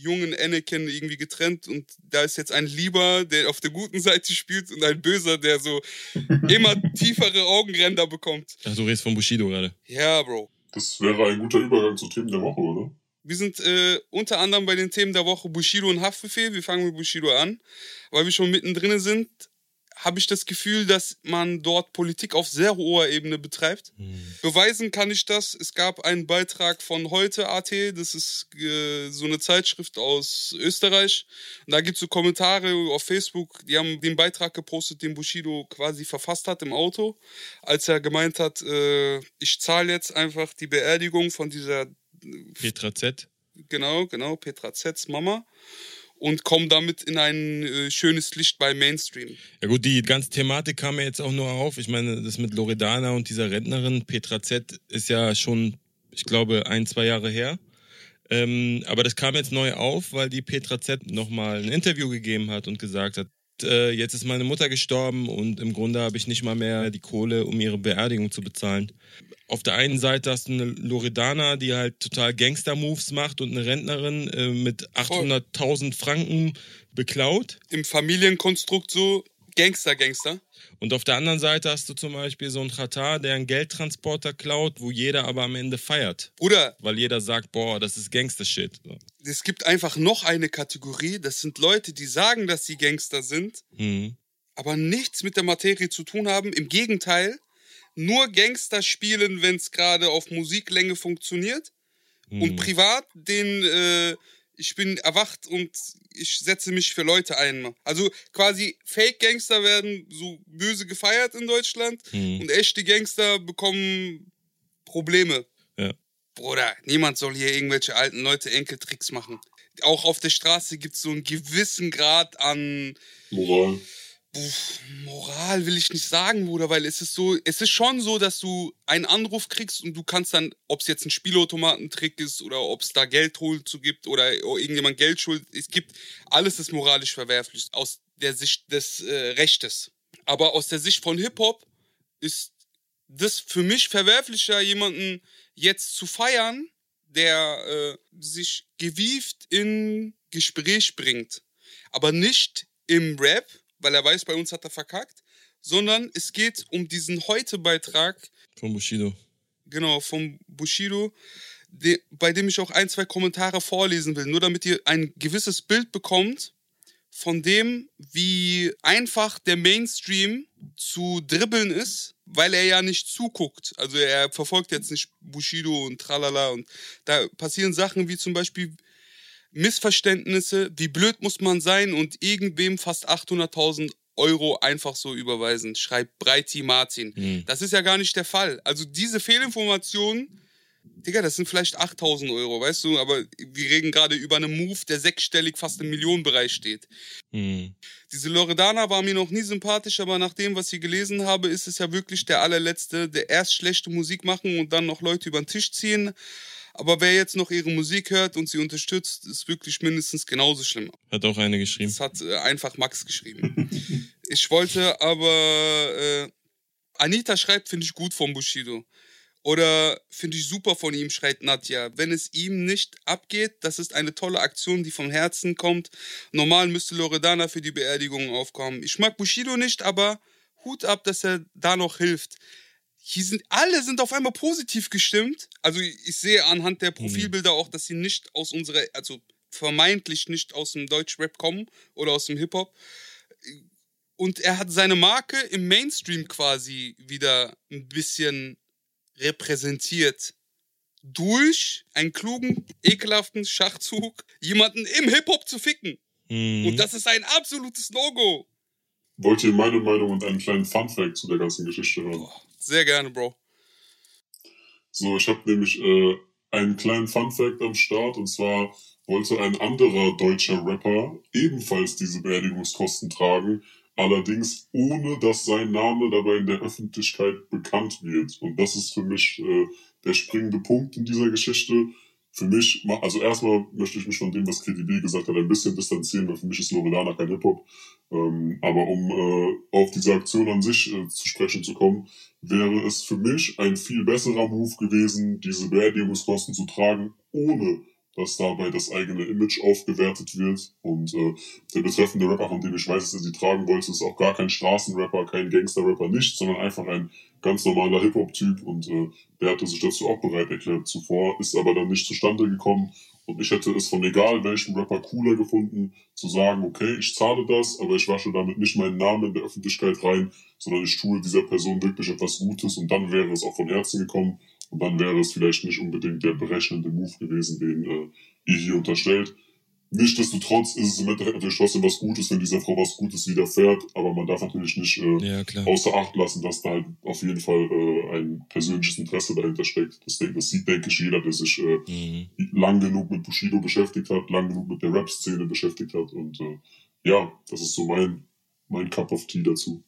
jungen Anakin irgendwie getrennt und da ist jetzt ein Lieber, der auf der guten Seite spielt und ein Böser, der so immer tiefere Augenränder bekommt. Ach, du redest von Bushido gerade. Ja, Bro. Das wäre ein guter Übergang zu Themen der Woche, oder? Wir sind äh, unter anderem bei den Themen der Woche Bushido und Haftbefehl. Wir fangen mit Bushido an. Weil wir schon mittendrin sind, habe ich das Gefühl, dass man dort Politik auf sehr hoher Ebene betreibt. Beweisen kann ich das. Es gab einen Beitrag von heute AT, das ist äh, so eine Zeitschrift aus Österreich. Und da gibt es so Kommentare auf Facebook, die haben den Beitrag gepostet, den Bushido quasi verfasst hat im Auto, als er gemeint hat, äh, ich zahle jetzt einfach die Beerdigung von dieser Petra Z. genau, genau, Petra Zets Mama. Und kommen damit in ein äh, schönes Licht bei Mainstream. Ja gut, die ganze Thematik kam ja jetzt auch nur auf. Ich meine, das mit Loredana und dieser Rentnerin Petra Z ist ja schon, ich glaube, ein, zwei Jahre her. Ähm, aber das kam jetzt neu auf, weil die Petra Z nochmal ein Interview gegeben hat und gesagt hat, äh, jetzt ist meine Mutter gestorben und im Grunde habe ich nicht mal mehr die Kohle, um ihre Beerdigung zu bezahlen. Auf der einen Seite hast du eine Loredana, die halt total Gangster-Moves macht und eine Rentnerin äh, mit 800.000 Franken beklaut. Im Familienkonstrukt so Gangster, Gangster. Und auf der anderen Seite hast du zum Beispiel so einen Katar, der einen Geldtransporter klaut, wo jeder aber am Ende feiert. Bruder. Weil jeder sagt, boah, das ist Gangster-Shit. Es gibt einfach noch eine Kategorie, das sind Leute, die sagen, dass sie Gangster sind, mhm. aber nichts mit der Materie zu tun haben. Im Gegenteil, nur Gangster spielen, wenn es gerade auf Musiklänge funktioniert. Mhm. Und privat den äh, ich bin erwacht und ich setze mich für Leute ein. Also quasi Fake-Gangster werden so böse gefeiert in Deutschland mhm. und echte Gangster bekommen Probleme. Bruder, niemand soll hier irgendwelche alten Leute Enkeltricks machen. Auch auf der Straße gibt es so einen gewissen Grad an Moral. Moral will ich nicht sagen, Bruder, weil es ist so, es ist schon so, dass du einen Anruf kriegst und du kannst dann, ob es jetzt ein Spielautomatentrick ist oder ob es da Geld zu gibt oder irgendjemand Geld schuldet, es gibt, alles ist moralisch verwerflich aus der Sicht des äh, Rechtes. Aber aus der Sicht von Hip-Hop ist das für mich verwerflicher, jemanden jetzt zu feiern, der äh, sich gewieft in Gespräch bringt. Aber nicht im Rap, weil er weiß, bei uns hat er verkackt, sondern es geht um diesen Heute-Beitrag. Von Bushido. Genau, vom Bushido, de, bei dem ich auch ein, zwei Kommentare vorlesen will, nur damit ihr ein gewisses Bild bekommt von dem, wie einfach der Mainstream zu dribbeln ist, weil er ja nicht zuguckt. Also er verfolgt jetzt nicht Bushido und tralala und da passieren Sachen wie zum Beispiel Missverständnisse, wie blöd muss man sein und irgendwem fast 800.000 Euro einfach so überweisen, schreibt Breiti Martin. Mhm. Das ist ja gar nicht der Fall. Also diese Fehlinformationen, Digga, das sind vielleicht 8000 Euro, weißt du, aber wir reden gerade über einen Move, der sechsstellig fast im Millionenbereich steht. Mhm. Diese Loredana war mir noch nie sympathisch, aber nach dem, was ich gelesen habe, ist es ja wirklich der allerletzte, der erst schlechte Musik machen und dann noch Leute über den Tisch ziehen. Aber wer jetzt noch ihre Musik hört und sie unterstützt, ist wirklich mindestens genauso schlimm. Hat auch eine geschrieben. Das hat äh, einfach Max geschrieben. ich wollte aber. Äh, Anita schreibt, finde ich gut von Bushido. Oder finde ich super von ihm, schreit Nadja. Wenn es ihm nicht abgeht, das ist eine tolle Aktion, die vom Herzen kommt. Normal müsste Loredana für die Beerdigung aufkommen. Ich mag Bushido nicht, aber Hut ab, dass er da noch hilft hier sind alle sind auf einmal positiv gestimmt. Also ich sehe anhand der Profilbilder auch, dass sie nicht aus unserer, also vermeintlich nicht aus dem Deutschrap kommen oder aus dem Hip-Hop. Und er hat seine Marke im Mainstream quasi wieder ein bisschen repräsentiert. Durch einen klugen, ekelhaften Schachzug, jemanden im Hip-Hop zu ficken. Mhm. Und das ist ein absolutes Logo. Wollt ihr meine Meinung und einen kleinen Fun-Fact zu der ganzen Geschichte hören? Boah. Sehr gerne, Bro. So, ich habe nämlich äh, einen kleinen Fun-Fact am Start und zwar wollte ein anderer deutscher Rapper ebenfalls diese Beerdigungskosten tragen, allerdings ohne dass sein Name dabei in der Öffentlichkeit bekannt wird. Und das ist für mich äh, der springende Punkt in dieser Geschichte für mich, also erstmal möchte ich mich von dem, was KDB gesagt hat, ein bisschen distanzieren, weil für mich ist Loredana kein Hip-Hop. Ähm, aber um äh, auf diese Aktion an sich äh, zu sprechen zu kommen, wäre es für mich ein viel besserer Move gewesen, diese Beerdigungskosten zu tragen, ohne dass dabei das eigene Image aufgewertet wird. Und äh, der betreffende Rapper, von dem ich weiß, dass er sie tragen wollte, ist auch gar kein Straßenrapper, kein Gangsterrapper, nicht, sondern einfach ein ganz normaler Hip-Hop-Typ. Und äh, der hatte sich dazu auch bereit erklärt zuvor, ist aber dann nicht zustande gekommen. Und ich hätte es von egal welchem Rapper cooler gefunden, zu sagen, okay, ich zahle das, aber ich wasche damit nicht meinen Namen in der Öffentlichkeit rein, sondern ich tue dieser Person wirklich etwas Gutes und dann wäre es auch von Herzen gekommen. Und dann wäre es vielleicht nicht unbedingt der berechnende Move gewesen, den äh, ihr hier unterstellt. Nichtsdestotrotz ist es im Endeffekt natürlich trotzdem was Gutes, wenn dieser Frau was Gutes widerfährt, aber man darf natürlich nicht äh, ja, außer Acht lassen, dass da halt auf jeden Fall äh, ein persönliches Interesse dahinter steckt. Das, das sieht, denke ich, jeder, der sich äh, mhm. lang genug mit Bushido beschäftigt hat, lang genug mit der Rap-Szene beschäftigt hat. Und äh, ja, das ist so mein, mein Cup of Tea dazu.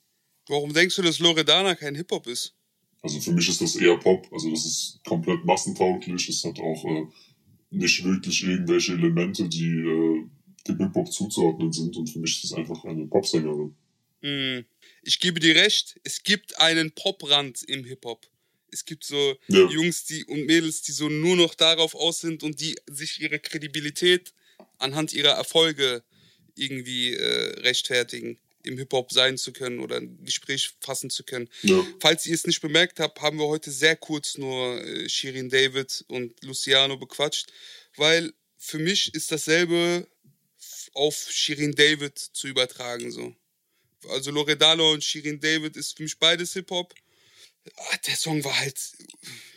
Warum denkst du, dass Loredana kein Hip-Hop ist? Also für mich ist das eher Pop. Also das ist komplett massentauglich. Es hat auch äh, nicht wirklich irgendwelche Elemente, die äh, dem Hip-Hop zuzuordnen sind. Und für mich ist es einfach eine Popsängerin. Mm. Ich gebe dir recht, es gibt einen Poprand im Hip-Hop. Es gibt so Ja. Jungs die, und Mädels, die so nur noch darauf aus sind und die sich ihre Kredibilität anhand ihrer Erfolge irgendwie äh, rechtfertigen, im Hip-Hop sein zu können oder ein Gespräch fassen zu können. Ja. Falls ihr es nicht bemerkt habt, haben wir heute sehr kurz nur äh, Shirin David und Luciano bequatscht, weil für mich ist dasselbe auf Shirin David zu übertragen so. Also Loredano und Shirin David ist für mich beides Hip-Hop. Ah, Der Song war halt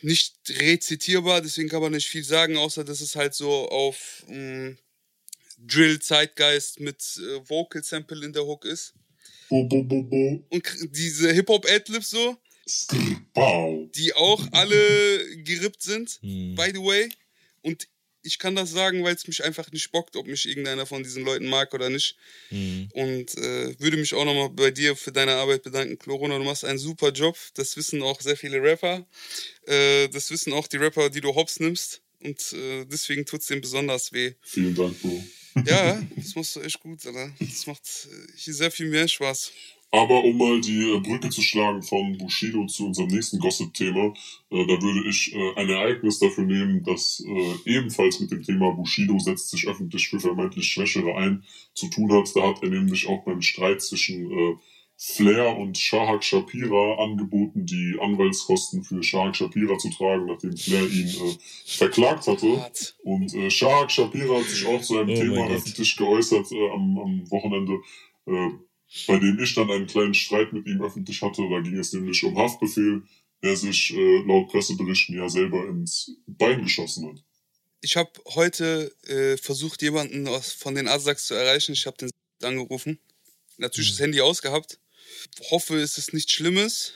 nicht rezitierbar, deswegen kann man nicht viel sagen, außer dass es halt so auf mh, Drill-Zeitgeist mit äh, Vocal-Sample in der Hook ist. Bo, bo, bo, bo. Und diese Hip-Hop-Adlibs so, die auch alle gerippt sind, Hm. by the way. Und ich kann das sagen, weil es mich einfach nicht bockt, ob mich irgendeiner von diesen Leuten mag oder nicht. Hm. Und äh, würde mich auch nochmal bei dir für deine Arbeit bedanken, Corona. Du machst einen super Job. Das wissen auch sehr viele Rapper. Äh, das wissen auch die Rapper, die du hops nimmst. Und äh, deswegen tut es dem besonders weh. Vielen Dank, Bro. Ja, das machst du echt gut, Alter. Das macht hier sehr viel mehr Spaß. Aber um mal die äh, Brücke zu schlagen von Bushido zu unserem nächsten Gossip-Thema, äh, da würde ich äh, ein Ereignis dafür nehmen, das äh, ebenfalls mit dem Thema Bushido setzt sich öffentlich für vermeintlich Schwächere ein zu tun hat. Da hat er nämlich auch beim Streit zwischen äh, Flair und Shahak Shapira angeboten, die Anwaltskosten für Shahak Shapira zu tragen, nachdem Flair ihn äh, verklagt hatte. Und äh, Shahak Shapira hat sich auch zu einem Oh Thema öffentlich geäußert äh, am, am Wochenende, äh, bei dem ich dann einen kleinen Streit mit ihm öffentlich hatte. Da ging es nämlich um Haftbefehl, der sich äh, laut Presseberichten ja selber ins Bein geschossen hat. Ich habe heute äh, versucht, jemanden aus, von den Asaks zu erreichen. Ich habe den angerufen. Natürlich das Handy ausgehabt. Hoffe, es ist nichts Schlimmes.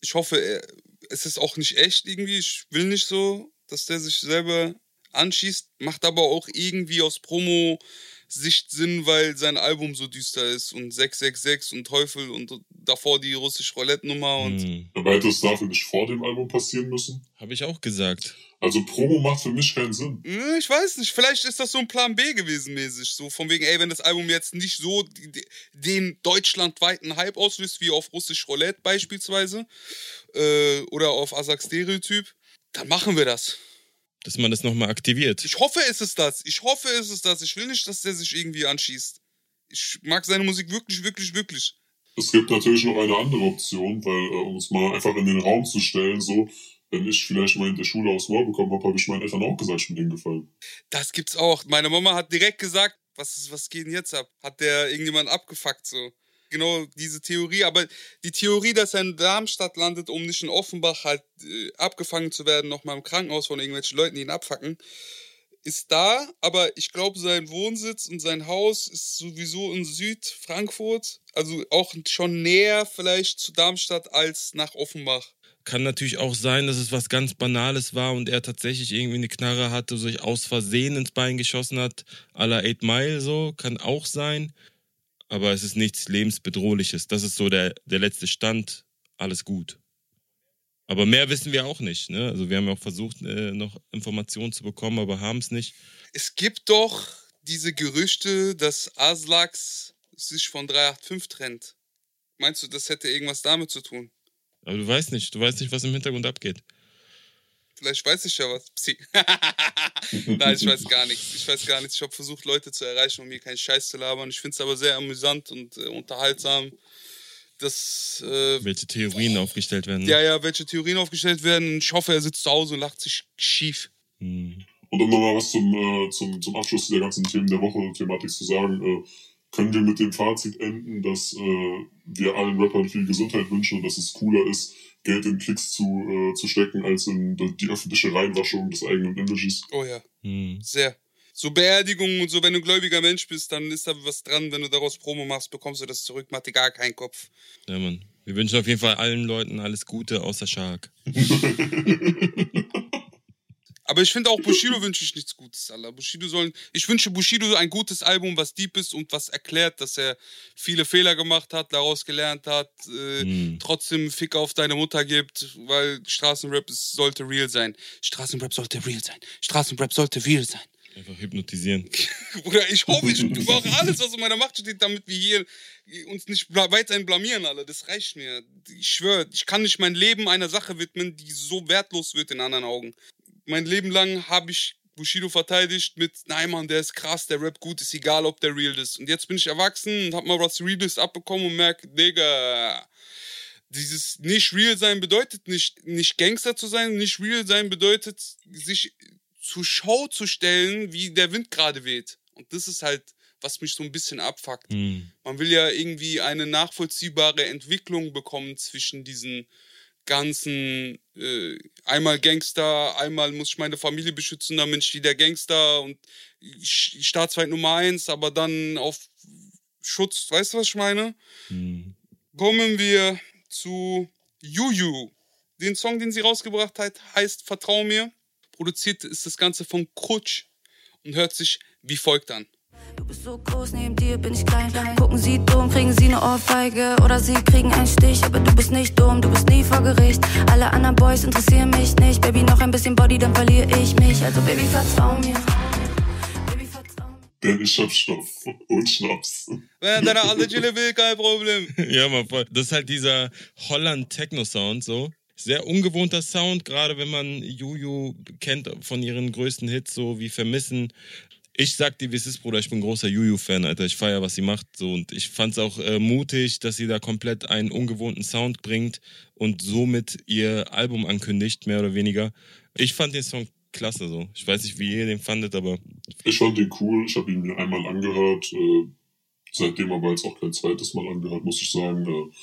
Ich hoffe, er, es ist auch nicht echt irgendwie. Ich will nicht so, dass der sich selber anschießt. Macht aber auch irgendwie aus Promo-Sicht Sinn, weil sein Album so düster ist. Und 666 und Teufel und davor die russische Roulette-Nummer. Und Hm. Aber hätte es dafür nicht vor dem Album passieren müssen? Habe ich auch gesagt. Also Promo macht für mich keinen Sinn. Ich weiß nicht, vielleicht ist das so ein Plan B gewesen mäßig. So von wegen, ey, wenn das Album jetzt nicht so den deutschlandweiten Hype auslöst, wie auf Russisch Roulette beispielsweise, äh, oder auf Asak Stereotyp, dann machen wir das. Dass man das nochmal aktiviert. Ich hoffe, es ist das. Ich hoffe, es ist das. Ich will nicht, dass der sich irgendwie anschießt. Ich mag seine Musik wirklich, wirklich, wirklich. Es gibt natürlich noch eine andere Option, weil, äh, um es mal einfach in den Raum zu stellen, so, wenn ich vielleicht mal in der Schule aufs Maul bekommen habe, habe ich meinen Eltern auch gesagt, ich bin denen gefallen. Das gibt's auch. Meine Mama hat direkt gesagt, was, ist, was geht denn jetzt ab? Hat der irgendjemand abgefuckt so? Genau diese Theorie, aber die Theorie, dass er in Darmstadt landet, um nicht in Offenbach halt äh, abgefangen zu werden, nochmal im Krankenhaus von irgendwelchen Leuten, die ihn abfacken, ist da, aber ich glaube, sein Wohnsitz und sein Haus ist sowieso in Südfrankfurt, also auch schon näher vielleicht zu Darmstadt als nach Offenbach. Kann natürlich auch sein, dass es was ganz Banales war und er tatsächlich irgendwie eine Knarre hatte, sich aus Versehen ins Bein geschossen hat, à la 8 Mile so, kann auch sein. Aber es ist nichts lebensbedrohliches. Das ist so der, der letzte Stand. Alles gut. Aber mehr wissen wir auch nicht. Ne? Also wir haben ja auch versucht, äh, noch Informationen zu bekommen, aber haben es nicht. Es gibt doch diese Gerüchte, dass Aslax sich von 385 trennt. Meinst du, das hätte irgendwas damit zu tun? Aber du weißt nicht, du weißt nicht, was im Hintergrund abgeht. Vielleicht weiß ich ja was. Psi. Nein, ich weiß gar nichts. Ich weiß gar nichts. Ich habe versucht, Leute zu erreichen, um mir keinen Scheiß zu labern. Ich finde es aber sehr amüsant und äh, unterhaltsam, dass äh, Welche Theorien aufgestellt werden. ne? ja, ja, welche Theorien aufgestellt werden. Ich hoffe, er sitzt zu Hause und lacht sich schief. Hm. Und um nochmal was zum, äh, zum, zum Abschluss der ganzen Themen der Woche Thematik zu sagen, äh, können wir mit dem Fazit enden, dass äh, wir allen Rappern viel Gesundheit wünschen und dass es cooler ist, Geld in Klicks zu, äh, zu stecken, als in die öffentliche Reinwaschung des eigenen Images. Oh ja, Hm. sehr. So Beerdigungen und so, wenn du ein gläubiger Mensch bist, dann ist da was dran. Wenn du daraus Promo machst, bekommst du das zurück. Mach dir gar keinen Kopf. Ja, Mann. Wir wünschen auf jeden Fall allen Leuten alles Gute, außer Shark. Aber ich finde auch Bushido wünsche ich nichts Gutes, Alter. Bushido sollen. Ich wünsche Bushido ein gutes Album, was deep ist und was erklärt, dass er viele Fehler gemacht hat, daraus gelernt hat, äh, Mhm. trotzdem Fick auf deine Mutter gibt, weil Straßenrap ist, sollte real sein. Straßenrap sollte real sein. Straßenrap sollte real sein. Einfach hypnotisieren. Bruder, ich hoffe, ich mache alles, was in meiner Macht steht, damit wir hier uns nicht weiterhin blamieren, Alter. Das reicht mir. Ich schwöre, ich kann nicht mein Leben einer Sache widmen, die so wertlos wird in anderen Augen. Mein Leben lang habe ich Bushido verteidigt mit, nein, Mann, der ist krass, der Rap gut, ist egal, ob der real ist. Und jetzt bin ich erwachsen und hab mal was Reales abbekommen und merke, Digga, dieses nicht real sein bedeutet nicht, nicht Gangster zu sein, nicht real sein bedeutet, sich zur Schau zu stellen, wie der Wind gerade weht. Und das ist halt, was mich so ein bisschen abfuckt. Hm. Man will ja irgendwie eine nachvollziehbare Entwicklung bekommen zwischen diesen ganzen, äh, einmal Gangster, einmal muss ich meine Familie beschützen, dann bin ich wieder Gangster und Staatsfeind Nummer eins, aber dann auf Schutz, weißt du, was ich meine? Hm. Kommen wir zu Juju. Den Song, den sie rausgebracht hat, heißt Vertrau mir. Produziert ist das Ganze von Krutsch und hört sich wie folgt an. Du bist so groß, neben dir bin ich klein. Gucken sie dumm, kriegen sie eine Ohrfeige oder sie kriegen einen Stich. Aber du bist nicht dumm, du bist nie vor Gericht. Alle anderen Boys interessieren mich nicht. Baby, noch ein bisschen Body, dann verliere ich mich. Also Baby, vertrau mir. Baby, vertrau mir. Denn ich hab Stoff und Schnaps. Wenn deine alte Chille will, kein Problem. Ja, mal voll. Das ist halt dieser Holland-Techno-Sound so. Sehr ungewohnter Sound, gerade wenn man Juju kennt von ihren größten Hits, so wie Vermissen. Ich sag dir, wie es ist, Bruder, ich bin großer Juju-Fan, Alter. Ich feier, was sie macht. So. Und ich fand's auch äh, mutig, dass sie da komplett einen ungewohnten Sound bringt und somit ihr Album ankündigt, mehr oder weniger. Ich fand den Song klasse so. Ich weiß nicht, wie ihr den fandet, aber Ich fand ihn cool, ich habe ihn mir einmal angehört, äh, seitdem aber jetzt auch kein zweites Mal angehört, muss ich sagen. Äh,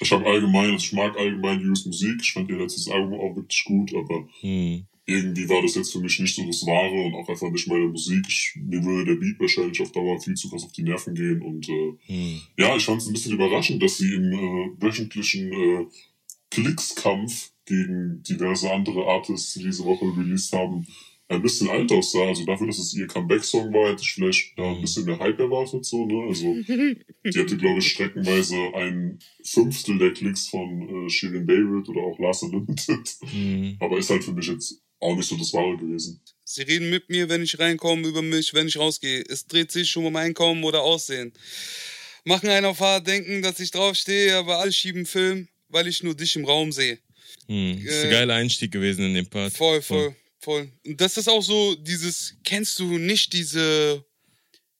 ich habe allgemein, also ich mag allgemein Hughes Musik, ich fand ihr letztes Album auch wirklich gut, aber hm, irgendwie war das jetzt für mich nicht so das Wahre und auch einfach nicht meine Musik. Ich, mir würde der Beat wahrscheinlich auf Dauer viel zu krass auf die Nerven gehen und äh, hm, ja, ich fand es ein bisschen überraschend, dass sie im äh, wöchentlichen äh, Klickskampf gegen diverse andere Artists, die diese Woche released haben, ein bisschen alt aussah. Also dafür, dass es ihr Comeback-Song war, hätte ich vielleicht da ein bisschen mehr Hype erwartet. So, ne? Also die hatte, glaube ich, streckenweise ein Fünftel der Klicks von äh, Shirin David oder auch Lars Unlimited. hm. Aber ist halt für mich jetzt auch nicht so das Wahre gewesen. Sie reden mit mir, wenn ich reinkomme, über mich, wenn ich rausgehe. Es dreht sich schon um Einkommen oder Aussehen. Machen einen auf hart denken, dass ich draufstehe, aber alle schieben Film, weil ich nur dich im Raum sehe. Hm. Ist ein Äh, geiler Einstieg gewesen in den Part. Voll, voll, voll. Und das ist auch so dieses, kennst du nicht diese,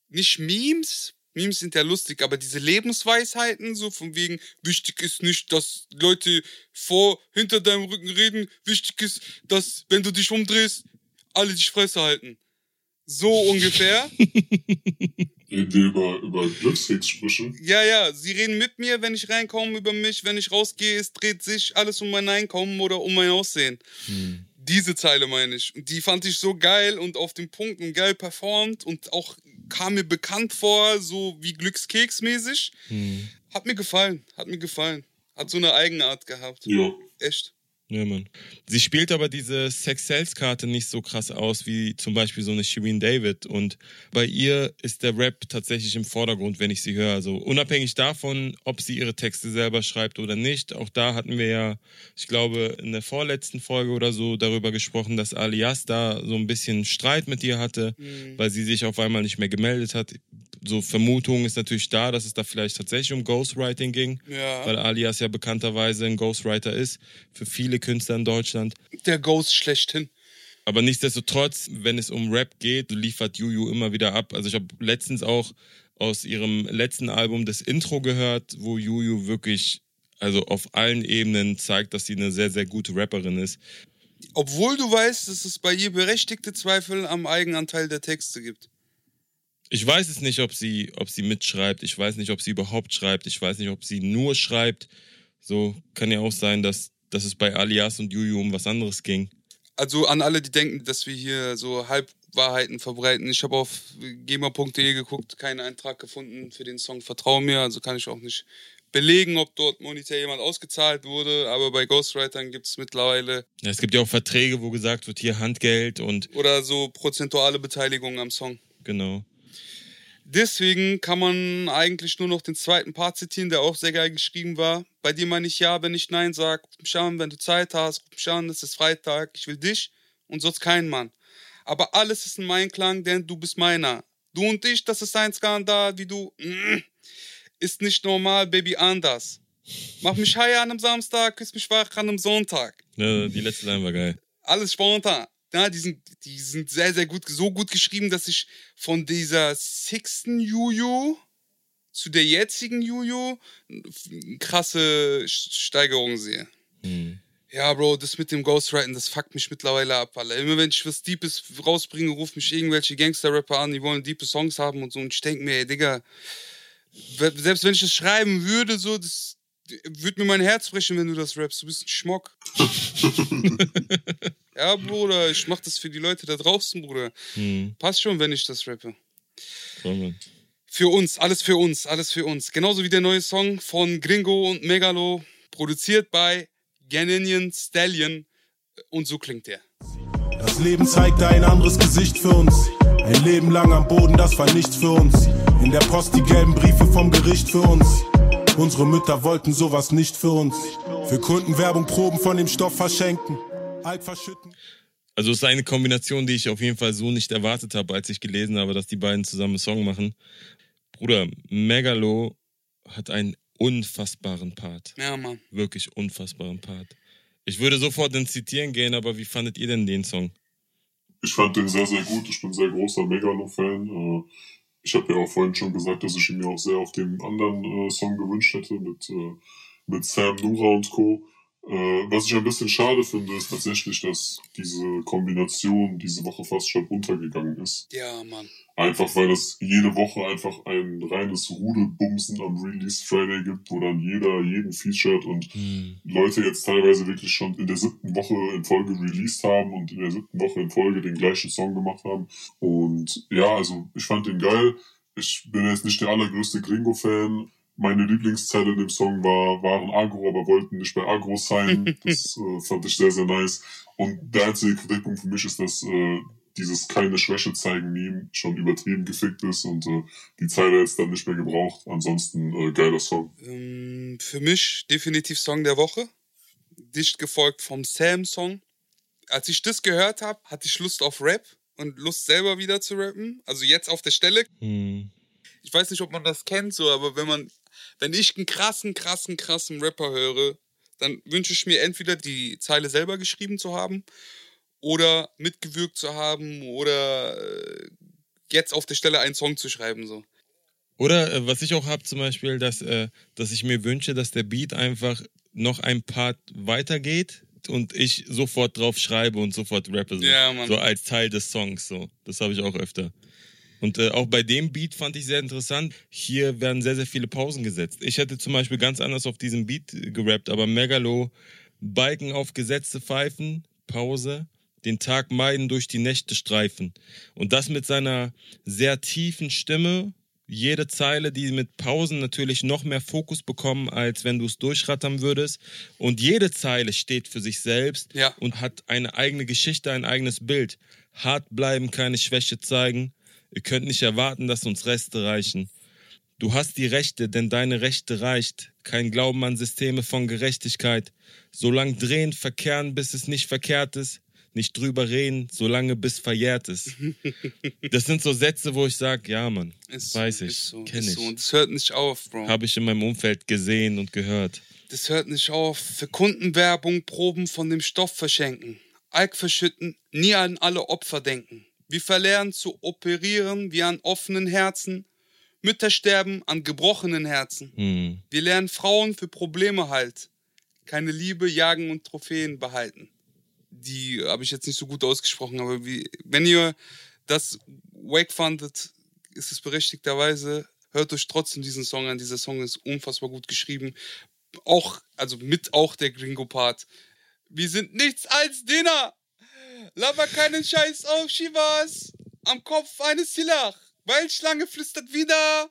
nicht Memes? Memes sind ja lustig, aber diese Lebensweisheiten, so von wegen, wichtig ist nicht, dass Leute vor, hinter deinem Rücken reden, wichtig ist, dass, wenn du dich umdrehst, alle die Fresse halten. So ungefähr. Reden wir über, über Glückskekssprüche. Ja, ja, sie reden mit mir, wenn ich reinkomme, über mich, wenn ich rausgehe, es dreht sich alles um mein Einkommen oder um mein Aussehen. Hm. Diese Zeile meine ich. Und die fand ich so geil und auf den Punkt und geil performt und auch kam mir bekannt vor, so wie Glückskeks-mäßig. Hm. Hat mir gefallen, hat mir gefallen. Hat so eine Eigenart gehabt. Ja. Echt. Ja, Mann. Sie spielt aber diese Sex-Sales-Karte nicht so krass aus wie zum Beispiel so eine Shirin David. Und bei ihr ist der Rap tatsächlich im Vordergrund, wenn ich sie höre. Also unabhängig davon, ob sie ihre Texte selber schreibt oder nicht. Auch da hatten wir ja, ich glaube, in der vorletzten Folge oder so darüber gesprochen, dass Alias da so ein bisschen Streit mit ihr hatte, weil sie sich auf einmal nicht mehr gemeldet hat. So Vermutung ist natürlich da, dass es da vielleicht tatsächlich um Ghostwriting ging Ja. weil Alias ja bekannterweise ein Ghostwriter ist für viele Künstler in Deutschland. Der Ghost schlechthin. Aber nichtsdestotrotz, wenn es um Rap geht, liefert Juju immer wieder ab. Also ich habe letztens auch aus ihrem letzten Album das Intro gehört, wo Juju wirklich also auf allen Ebenen zeigt, dass sie eine sehr, sehr gute Rapperin ist. Obwohl du weißt, dass es bei ihr berechtigte Zweifel am Eigenanteil der Texte gibt. Ich weiß es nicht, ob sie, ob sie mitschreibt. Ich weiß nicht, ob sie überhaupt schreibt. Ich weiß nicht, ob sie nur schreibt. So kann ja auch sein, dass, dass es bei Alias und Juju um was anderes ging. Also an alle, die denken, dass wir hier so Halbwahrheiten verbreiten. Ich habe auf gema.de geguckt, keinen Eintrag gefunden für den Song Vertrau mir, also kann ich auch nicht belegen, ob dort monetär jemand ausgezahlt wurde, aber bei Ghostwritern gibt es mittlerweile. Ja, es gibt ja auch Verträge, wo gesagt wird, hier Handgeld und. Oder so prozentuale Beteiligung am Song. Genau. Deswegen kann man eigentlich nur noch den zweiten Part zitieren, der auch sehr geil geschrieben war. Bei dir meine ich ja, wenn ich Nein sag, schauen, wenn du Zeit hast, schauen, es ist Freitag, ich will dich und sonst keinen Mann. Aber alles ist in meinem Klang, denn du bist meiner. Du und ich, das ist ein Skandal, wie du. Mm, ist nicht normal, Baby, anders. Mach mich high an einem Samstag, küss mich wach an einem Sonntag. Ja, die letzte Line war geil. Alles spontan. Ja, die sind, die sind sehr, sehr gut, so gut geschrieben, dass ich von dieser sechsten Juju zu der jetzigen Juju eine krasse Steigerung sehe. Hm. Ja, Bro, das mit dem Ghostwriting, das fuckt mich mittlerweile ab, Alter. Immer wenn ich was Deepes rausbringe, ruft mich irgendwelche Gangster-Rapper an, die wollen diepe Songs haben und so. Und ich denke mir, ey, Digga, selbst wenn ich das schreiben würde, so, das würde mir mein Herz brechen, wenn du das rappst. Du bist ein Schmock. ja, Bruder, ich mach das für die Leute da draußen, Bruder. Hm. Passt schon, wenn ich das rappe. Mann. Für uns, alles für uns, alles für uns. Genauso wie der neue Song von Gringo und Megalo, produziert bei Ganinian Stallion. Und so klingt der. Das Leben zeigte ein anderes Gesicht für uns. Ein Leben lang am Boden, das war nichts für uns. In der Post die gelben Briefe vom Gericht für uns. Unsere Mütter wollten sowas nicht für uns. Für Kunden Werbung Proben von dem Stoff verschenken. Alk verschütten. Also es ist eine Kombination, die ich auf jeden Fall so nicht erwartet habe, als ich gelesen habe, dass die beiden zusammen einen Song machen. Bruder, Megalo hat einen unfassbaren Part. Ja, Mann. Wirklich unfassbaren Part. Ich würde sofort ins Zitieren gehen, aber wie fandet ihr denn den Song? Ich fand den sehr, sehr gut. Ich bin sehr großer Megalo-Fan. Ich habe ja auch vorhin schon gesagt, dass ich ihn mir auch sehr auf den anderen äh, Song gewünscht hätte mit, äh, mit Sam Nura und Co. Äh, was ich ein bisschen schade finde, ist tatsächlich, dass diese Kombination diese Woche fast schon untergegangen ist. Ja, Mann. Einfach weil es jede Woche einfach ein reines Rudelbumsen am Release Friday gibt, wo dann jeder jeden featured und Leute jetzt teilweise wirklich schon in der siebten Woche in Folge released haben und in der siebten Woche in Folge den gleichen Song gemacht haben. Und ja, also ich fand den geil. Ich bin jetzt nicht der allergrößte Gringo-Fan. Meine Lieblingszeile in dem Song war, waren Agro, aber wollten nicht bei Agro sein. Das äh, fand ich sehr, sehr nice. Und der einzige Kritikpunkt für mich ist, dass äh, dieses keine Schwäche zeigen Meme schon übertrieben gefickt ist und äh, die Zeile jetzt dann nicht mehr gebraucht. Ansonsten äh, geiler Song. Ähm, für mich definitiv Song der Woche. Dicht gefolgt vom Sam-Song. Als ich das gehört habe, hatte ich Lust auf Rap und Lust selber wieder zu rappen. Also jetzt auf der Stelle. Hm. Ich weiß nicht, ob man das kennt, so, aber wenn man, wenn ich einen krassen, krassen, krassen Rapper höre, dann wünsche ich mir entweder die Zeile selber geschrieben zu haben oder mitgewirkt zu haben oder äh, jetzt auf der Stelle einen Song zu schreiben, so. Oder äh, was ich auch habe zum Beispiel, dass, äh, dass ich mir wünsche, dass der Beat einfach noch ein Part weitergeht und ich sofort drauf schreibe und sofort rappe. So, Ja, Mann. so als Teil des Songs. So. Das habe ich auch öfter. Und äh, auch bei dem Beat fand ich sehr interessant. Hier werden sehr, sehr viele Pausen gesetzt. Ich hätte zum Beispiel ganz anders auf diesem Beat äh, gerappt, aber Megalo, Balken auf gesetzte Pfeifen, Pause, den Tag meiden, durch die Nächte streifen. Und das mit seiner sehr tiefen Stimme, jede Zeile, die mit Pausen natürlich noch mehr Fokus bekommen, als wenn du es durchrattern würdest. Und jede Zeile steht für sich selbst Ja. und hat eine eigene Geschichte, ein eigenes Bild. Hart bleiben, keine Schwäche zeigen. Ihr könnt nicht erwarten, dass uns Reste reichen. Du hast die Rechte, denn deine Rechte reicht. Kein Glauben an Systeme von Gerechtigkeit. So lang drehen, verkehren, bis es nicht verkehrt ist. Nicht drüber reden, solange bis verjährt ist. Das sind so Sätze, wo ich sage, ja, Mann, Ist weiß so, ich, so, kenn ist ich. So. Und das hört nicht auf, Bro. habe ich in meinem Umfeld gesehen und gehört. Das hört nicht auf. Für Kundenwerbung Proben von dem Stoff verschenken. Alk verschütten, nie an alle Opfer denken. Wir verlernen zu operieren wie an offenen Herzen. Mütter sterben an gebrochenen Herzen. Hm. Wir lernen Frauen für Probleme halt. Keine Liebe, jagen und Trophäen behalten. Die habe ich jetzt nicht so gut ausgesprochen, aber wie, wenn ihr das Wake fandet, ist es berechtigterweise. Hört euch trotzdem diesen Song an. Dieser Song ist unfassbar gut geschrieben. Auch, also mit auch der Gringo-Part. Wir sind nichts als Dinner. Laber keinen Scheiß auf Shivas. Am Kopf eines Silach. Weil Schlange flüstert wieder.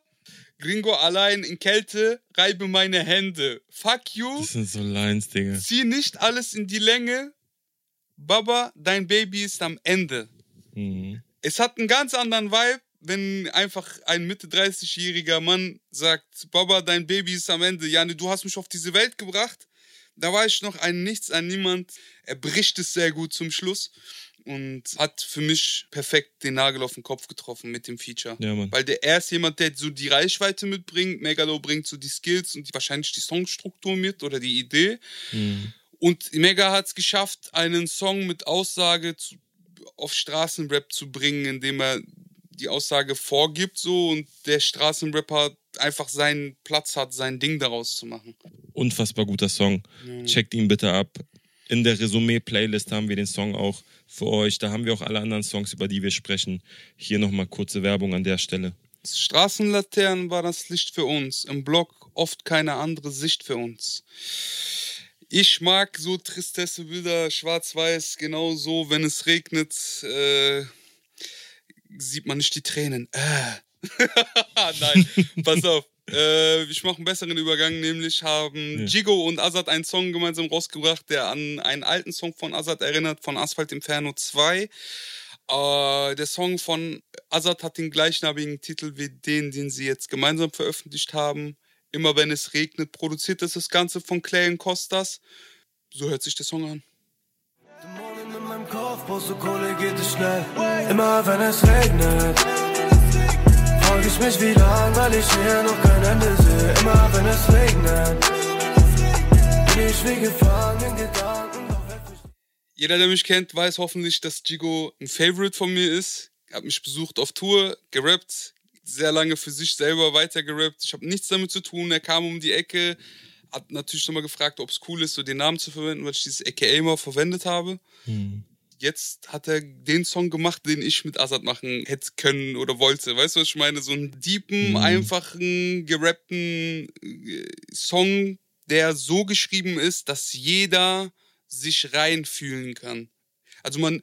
Gringo allein in Kälte, reibe meine Hände. Fuck you. Das sind so Lines, Digga. Zieh nicht alles in die Länge. Baba, dein Baby ist am Ende. Mhm. Es hat einen ganz anderen Vibe, wenn einfach ein Mitte 30-jähriger Mann sagt, Baba, dein Baby ist am Ende. Jane, du hast mich auf diese Welt gebracht. Da war ich noch ein Nichts, ein Niemand. Er bricht es sehr gut zum Schluss und hat für mich perfekt den Nagel auf den Kopf getroffen mit dem Feature. Ja. Weil der, er ist jemand, der so die Reichweite mitbringt. Megalo bringt so die Skills und die, wahrscheinlich die Songstruktur mit oder die Idee. Mhm. Und Mega hat es geschafft, einen Song mit Aussage zu, auf Straßenrap zu bringen, indem er die Aussage vorgibt so und der Straßenrapper einfach seinen Platz hat, sein Ding daraus zu machen. Unfassbar guter Song. Checkt ihn bitte ab. In der Resümee-Playlist haben wir den Song auch für euch. Da haben wir auch alle anderen Songs, über die wir sprechen. Hier nochmal kurze Werbung an der Stelle. Straßenlaternen war das Licht für uns, im Block oft keine andere Sicht für uns. Ich mag so Tristesse-Bilder, schwarz-weiß, genau so, wenn es regnet, äh, sieht man nicht die Tränen. Äh. Nein, pass auf. Äh, ich mache einen besseren Übergang, nämlich haben Ja. Jigo und Azad einen Song gemeinsam rausgebracht, der an einen alten Song von Azad erinnert, von Asphalt Inferno 2. Äh, der Song von Azad hat den gleichnamigen Titel wie den, den sie jetzt gemeinsam veröffentlicht haben. Immer wenn es regnet, produziert das das Ganze von Clay und Costas. So hört sich der Song an. Dämonen in meinem Kopf, brauchst du Kohle, geht es schnell. Immer wenn es regnet, frag ich mich wie lang, weil ich hier noch kein Ende sehe. Immer wenn es regnet, bin ich wie gefangen in Gedanken. Jeder, der mich kennt, weiß hoffentlich, dass Jigo ein Favorite von mir ist. Er hat mich besucht auf Tour, gerappt, sehr lange für sich selber weitergerappt. Ich habe nichts damit zu tun. Er kam um die Ecke, hat natürlich nochmal gefragt, ob es cool ist, so den Namen zu verwenden, weil ich dieses AKA immer verwendet habe. Jetzt hat er den Song gemacht, den ich mit Azad machen hätte können oder wollte. Weißt du, was ich meine? So einen deepen, einfachen, gerappten äh, Song, der so geschrieben ist, dass jeder sich reinfühlen kann. Also man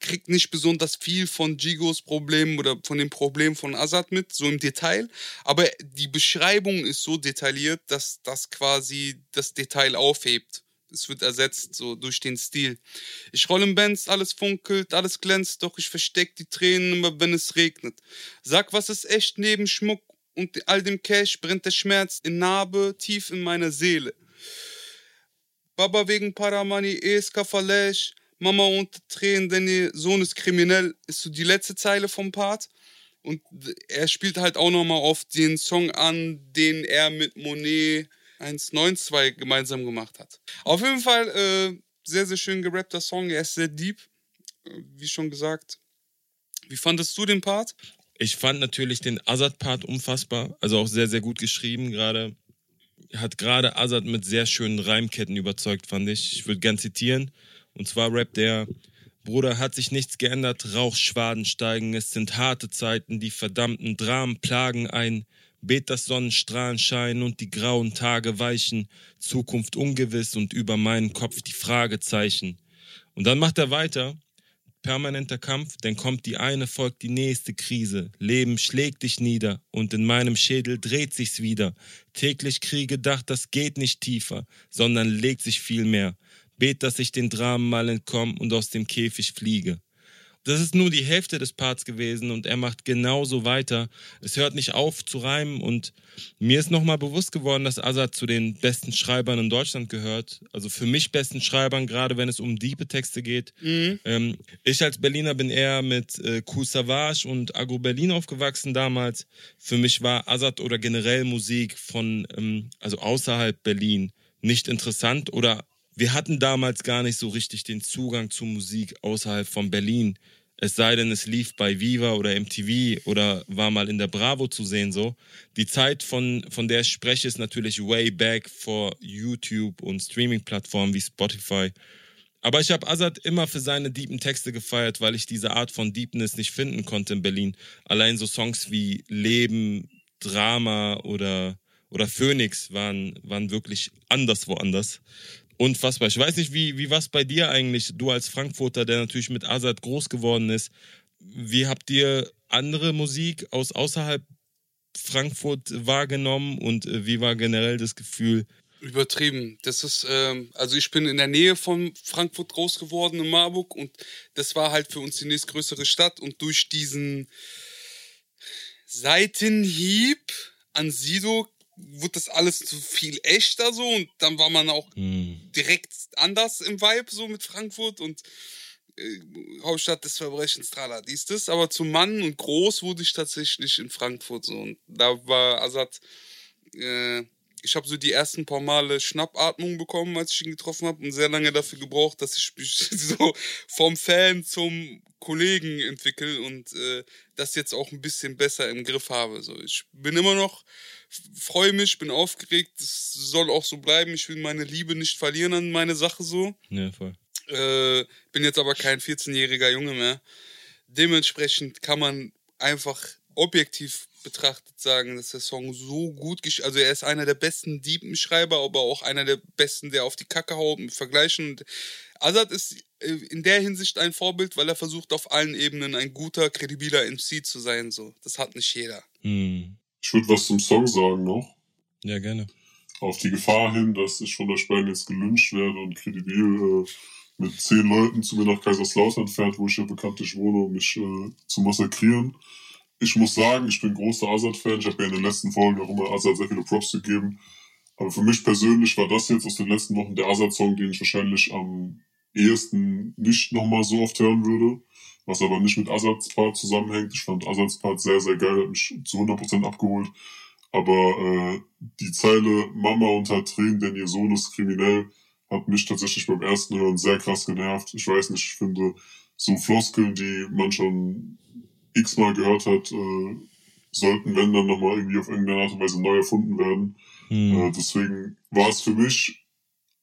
kriegt nicht besonders viel von Gigos Problemen oder von den Problemen von Azad mit, so im Detail. Aber die Beschreibung ist so detailliert, dass das quasi das Detail aufhebt. Es wird ersetzt so durch den Stil. Ich rolle im Benz, alles funkelt, alles glänzt, doch ich versteck die Tränen immer, wenn es regnet. Sag, was ist echt neben Schmuck und all dem Cash brennt der Schmerz in Narbe tief in meiner Seele. Baba wegen Paramani, ESK Falesh, Mama unter Tränen, denn ihr Sohn ist kriminell, ist so die letzte Zeile vom Part. Und er spielt halt auch nochmal auf den Song an, den er mit Monet 192 gemeinsam gemacht hat. Auf jeden Fall äh, sehr, sehr schön gerappter Song. Er ist sehr deep, äh, wie schon gesagt. Wie fandest du den Part? Ich fand natürlich den Azad-Part unfassbar, also auch sehr, sehr gut geschrieben. Gerade hat gerade Azad mit sehr schönen Reimketten überzeugt, fand ich. Ich würde gern zitieren. Und zwar rappt der Bruder, hat sich nichts geändert, Rauchschwaden steigen, es sind harte Zeiten, die verdammten Dramen plagen ein. Bet, dass Sonnenstrahlen scheinen und die grauen Tage weichen, Zukunft ungewiss und über meinen Kopf die Fragezeichen. Und dann macht er weiter, permanenter Kampf, denn kommt die eine, folgt die nächste Krise. Leben schlägt dich nieder und in meinem Schädel dreht sich's wieder. Täglich Kriege dacht, das geht nicht tiefer, sondern legt sich viel mehr. Bet, dass ich den Dramen mal entkomme und aus dem Käfig fliege. Das ist nur die Hälfte des Parts gewesen und er macht genauso weiter. Es hört nicht auf zu reimen und mir ist nochmal bewusst geworden, dass Azad zu den besten Schreibern in Deutschland gehört. Also für mich besten Schreibern, gerade wenn es um diepe Texte geht. Ähm, ich als Berliner bin eher mit äh, Cool Savage und Agro Berlin aufgewachsen damals. Für mich war Azad oder generell Musik von, ähm, also außerhalb Berlin nicht interessant oder wir hatten damals gar nicht so richtig den Zugang zu Musik außerhalb von Berlin. Es sei denn, es lief bei Viva oder MTV oder war mal in der Bravo zu sehen so. Die Zeit, von, von der ich spreche, ist natürlich way back vor YouTube und Streaming-Plattformen wie Spotify. Aber ich habe Azad immer für seine deepen Texte gefeiert, weil ich diese Art von Deepness nicht finden konnte in Berlin. Allein so Songs wie Leben, Drama oder, oder Phoenix waren, waren wirklich anders woanders. Unfassbar. Ich weiß nicht, wie, wie was bei dir eigentlich, du als Frankfurter, der natürlich mit Azad groß geworden ist. Wie habt ihr andere Musik aus außerhalb Frankfurt wahrgenommen und äh, wie war generell das Gefühl? Übertrieben. Das ist, ähm, also ich bin in der Nähe von Frankfurt groß geworden, in Marburg, und das war halt für uns die nächstgrößere Stadt. Und durch diesen Seitenhieb an Sido wurde das alles zu viel echter so und dann war man auch Hm. direkt anders im Vibe so mit Frankfurt und äh, Hauptstadt des Verbrechens, trala, dies, das. Aber zum Mann und groß wurde ich tatsächlich in Frankfurt so und da war Azad, äh, ich habe so die ersten paar Male Schnappatmung bekommen, als ich ihn getroffen habe und sehr lange dafür gebraucht, dass ich mich so vom Fan zum Kollegen entwickle und äh, das jetzt auch ein bisschen besser im Griff habe. So, ich bin immer noch, freue mich, bin aufgeregt, es soll auch so bleiben. Ich will meine Liebe nicht verlieren an meine Sache so. Ja, voll. Äh, bin jetzt aber kein 14-jähriger Junge mehr. Dementsprechend kann man einfach objektiv betrachtet sagen, dass der Song so gut gesch Also er ist einer der besten Diebenschreiber, aber auch einer der besten, der auf die Kacke haut und vergleichen. Und Azad ist äh, in der Hinsicht ein Vorbild, weil er versucht auf allen Ebenen ein guter, kredibiler MC zu sein. So, das hat nicht jeder. Hm. Ich würde was zum Song sagen noch. Ja, gerne. Auf die Gefahr hin, dass ich von der Sperren jetzt gelünscht werde und kredibil äh, mit zehn Leuten zu mir nach Kaiserslautern fährt, wo ich ja bekanntlich wohne, um mich äh, zu massakrieren. Ich muss sagen, ich bin großer Azad-Fan. Ich habe ja in den letzten Folgen auch immer Azad sehr viele Props gegeben. Aber für mich persönlich war das jetzt aus den letzten Wochen der Azad-Song, den ich wahrscheinlich am ehesten nicht nochmal so oft hören würde. Was aber nicht mit Azads Part zusammenhängt. Ich fand Azads Part sehr, sehr geil, hat mich zu 100% abgeholt. Aber äh, die Zeile Mama unter Tränen, denn ihr Sohn ist kriminell, hat mich tatsächlich beim ersten Hören sehr krass genervt. Ich weiß nicht, ich finde so Floskeln, die man schon x-mal gehört hat, äh, sollten, wenn dann nochmal irgendwie auf irgendeine Art und Weise neu erfunden werden. Hm. Äh, deswegen war es für mich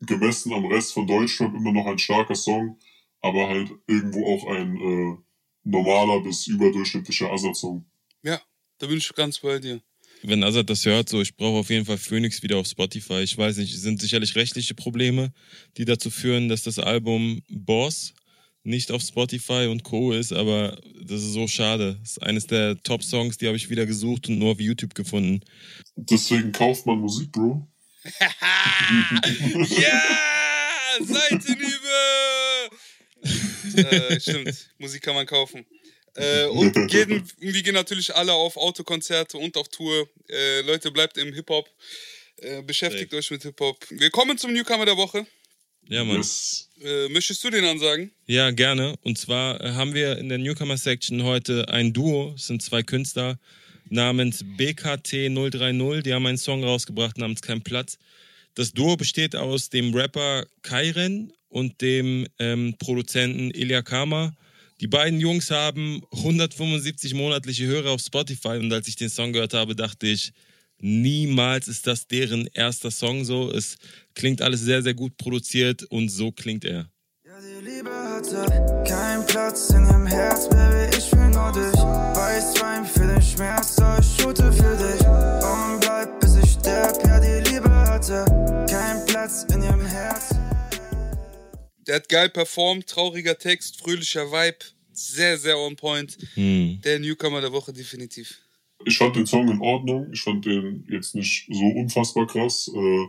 gemessen am Rest von Deutschrap immer noch ein starker Song, aber halt irgendwo auch ein äh, normaler bis überdurchschnittlicher Azad-Song. Ja, da bin ich ganz bei dir. Wenn Azad das hört, so, ich brauche auf jeden Fall Phoenix wieder auf Spotify. Ich weiß nicht, es sind sicherlich rechtliche Probleme, die dazu führen, dass das Album Boss nicht auf Spotify und Co. ist, aber das ist so schade. Das ist eines der Top-Songs, die habe ich wieder gesucht und nur auf YouTube gefunden. Deswegen kauft man Musik, Bro. Ja! Seitenhiebe! äh, stimmt, Musik kann man kaufen. Äh, und gehen, wir gehen natürlich alle auf Autokonzerte und auf Tour. Äh, Leute, bleibt im Hip-Hop. Äh, beschäftigt Safe. euch mit Hip-Hop. Wir kommen zum Newcomer der Woche. Ja, Mann. Äh, möchtest du den ansagen? Ja, gerne. Und zwar äh, haben wir in der Newcomer-Section heute ein Duo, es sind zwei Künstler, namens BKT030. Die haben einen Song rausgebracht namens Kein Platz. Das Duo besteht aus dem Rapper Kairen und dem ähm, Produzenten Ilya Kama. Die beiden Jungs haben 175 monatliche Hörer auf Spotify und als ich den Song gehört habe, dachte ich, niemals ist das deren erster Song so. Es klingt alles sehr, sehr gut produziert und so klingt er. Ja, die Liebe hatte keinen Platz in ihrem Herz, Baby, ich will nur dich. Weiß Wein für den Schmerz, so ich shoote für dich. Und bleib, bis ich sterb, ja, die Liebe hatte keinen Platz in ihrem Herz. Der hat geil performt, trauriger Text, fröhlicher Vibe. Sehr, sehr on point. Hm. Der Newcomer der Woche definitiv. Ich fand den Song in Ordnung. Ich fand den jetzt nicht so unfassbar krass. Äh,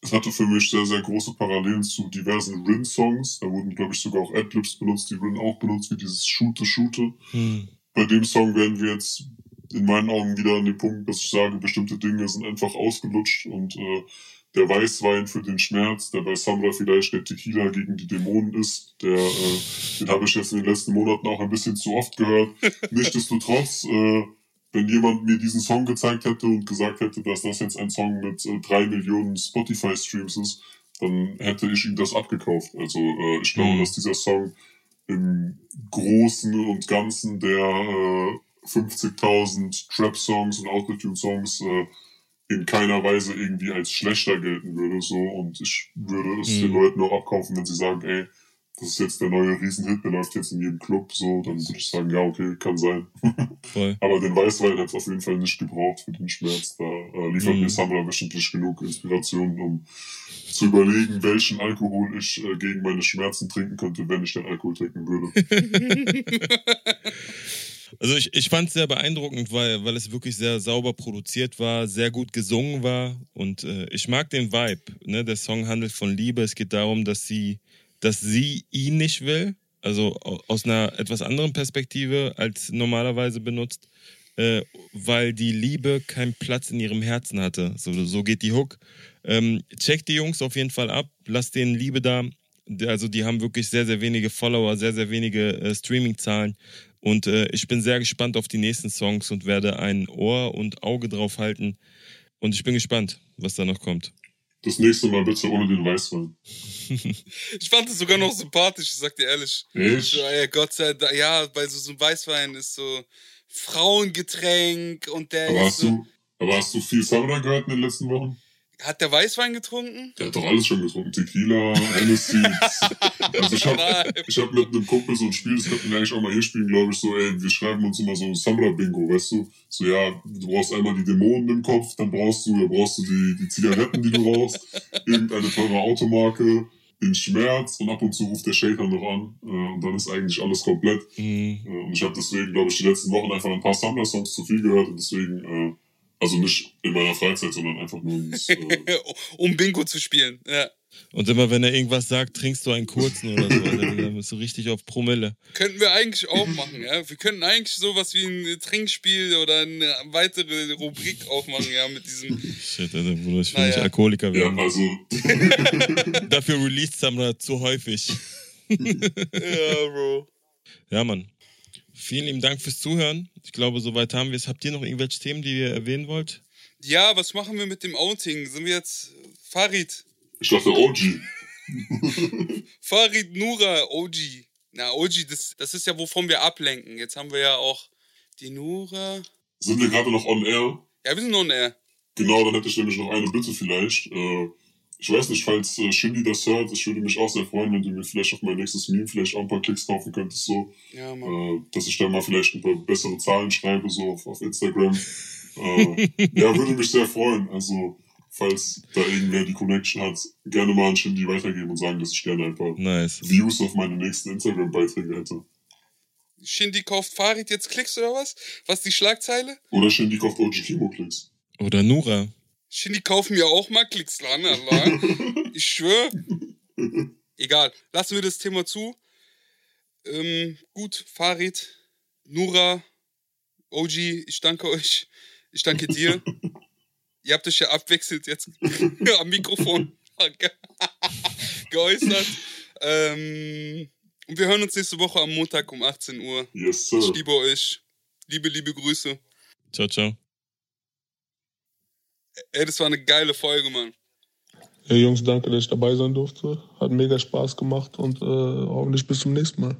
es hatte für mich sehr, sehr große Parallelen zu diversen Rin-Songs. Da wurden, glaube ich, sogar auch Adlibs benutzt, die Rin auch benutzt, wie dieses Shoote, Shoote. Hm. Bei dem Song werden wir jetzt in meinen Augen wieder an den Punkt, dass ich sage, bestimmte Dinge sind einfach ausgelutscht und äh, der Weißwein für den Schmerz, der bei Samra vielleicht der Tequila gegen die Dämonen ist, der, äh, den habe ich jetzt in den letzten Monaten auch ein bisschen zu oft gehört. Nichtsdestotrotz, äh, wenn jemand mir diesen Song gezeigt hätte und gesagt hätte, dass das jetzt ein Song mit äh, drei Millionen Spotify-Streams ist, dann hätte ich ihm das abgekauft. Also äh, ich glaube, Mhm. dass dieser Song im Großen und Ganzen der äh, 50.000 Trap-Songs und Autotune-Songs äh, in keiner Weise irgendwie als schlechter gelten würde. So und ich würde es Mhm. den Leuten auch abkaufen, wenn sie sagen, ey, das ist jetzt der neue Riesenhit, der läuft jetzt in jedem Club. So, dann würde ich sagen, ja, okay, kann sein. Voll. Aber den Weißwein hat es auf jeden Fall nicht gebraucht für den Schmerz. Da äh, liefert Mhm. mir Samra wöchentlich genug Inspiration, um zu überlegen, welchen Alkohol ich äh, gegen meine Schmerzen trinken könnte, wenn ich den Alkohol trinken würde. Also ich, ich fand es sehr beeindruckend, weil, weil es wirklich sehr sauber produziert war, sehr gut gesungen war und äh, ich mag den Vibe. Ne? Der Song handelt von Liebe. Es geht darum, dass sie, dass sie ihn nicht will, also aus einer etwas anderen Perspektive als normalerweise benutzt, äh, weil die Liebe keinen Platz in ihrem Herzen hatte. So, so geht die Hook. Ähm, check die Jungs auf jeden Fall ab, lass denen Liebe da. Also die haben wirklich sehr, sehr wenige Follower, sehr, sehr wenige äh, Streaming-Zahlen. Und äh, ich bin sehr gespannt auf die nächsten Songs und werde ein Ohr und Auge drauf halten. Und ich bin gespannt, was da noch kommt. Das nächste Mal bitte ohne den Weißwein. ich fand es sogar noch sympathisch, ich sag dir ehrlich. Echt? So, ey, Gott sei Dank, ja, bei so, so einem Weißwein ist so Frauengetränk und der aber ist hast so, du, aber hast du viel Samra gehört in den letzten Wochen? Hat der Weißwein getrunken? Der hat doch alles schon getrunken. Tequila, Hennessy. also ich hab, ich hab mit einem Kumpel so ein Spiel, das könnten wir eigentlich auch mal hier spielen, glaube ich, so, ey, wir schreiben uns immer so ein Samra-Bingo, weißt du? So, ja, du brauchst einmal die Dämonen im Kopf, dann brauchst du, dann brauchst du die, die Zigaretten, die du rauchst, irgendeine teure Automarke, den Schmerz und ab und zu ruft der Shaker noch an äh, und dann ist eigentlich alles komplett. Mhm. Äh, und ich habe deswegen, glaube ich, die letzten Wochen einfach ein paar Samra-Songs zu viel gehört und deswegen, äh, also nicht in meiner Freizeit, sondern einfach nur ums, äh, um Bingo zu spielen. Ja. Und immer wenn er irgendwas sagt, trinkst du einen kurzen oder so. Dann bist du richtig auf Promille. Könnten wir eigentlich auch machen, ja. Wir könnten eigentlich sowas wie ein Trinkspiel oder eine weitere Rubrik aufmachen, ja, mit diesem. Shit, Alter, Bruder, ich will Naja. nicht Alkoholiker ja, werden. also Dafür released Samra zu häufig. Ja, Bro. Ja, Mann. Vielen lieben Dank fürs Zuhören. Ich glaube, soweit haben wir es. Habt ihr noch irgendwelche Themen, die ihr erwähnen wollt? Ja, was machen wir mit dem Outing? Sind wir jetzt Farid? ich dachte OG. Farid Nura, OG. Na, OG, das, das ist ja, wovon wir ablenken. Jetzt haben wir ja auch die Nura. Sind wir gerade noch on air? Ja, wir sind on air. Genau, dann hätte ich nämlich noch eine Bitte vielleicht. Äh, ich weiß nicht, falls äh, Shindy das hört, ich würde mich auch sehr freuen, wenn du mir vielleicht auf mein nächstes Meme vielleicht auch ein paar Klicks kaufen könntest, so. Ja, Mann. Äh, dass ich dann mal vielleicht ein paar bessere Zahlen schreibe, so auf, auf Instagram. äh, ja, würde mich sehr freuen. Also, falls da irgendwer die Connection hat, gerne mal an Shindy weitergeben und sagen, dass ich gerne ein paar Nice. Views auf meine nächsten Instagram-Beiträge hätte. Shindy kauft Farid jetzt Klicks oder was? Was ist die Schlagzeile? Oder Shindy kauft OG Kimo-Klicks. Oder Nura. Shindy kaufen mir auch mal Klicks dran, Allah. Ich schwöre. Egal, lassen wir das Thema zu. Ähm, gut, Farid, Nura, OG, ich danke euch. Ich danke dir. Ihr habt euch ja abwechselt jetzt am Mikrofon geäußert. Ähm, und wir hören uns nächste Woche am Montag um 18 Uhr. Yes, sir. Ich liebe euch. Liebe, liebe Grüße. Ciao, ciao. Ey, das war eine geile Folge, Mann. Ja, Jungs, danke, dass ich dabei sein durfte. Hat mega Spaß gemacht und äh, hoffentlich bis zum nächsten Mal.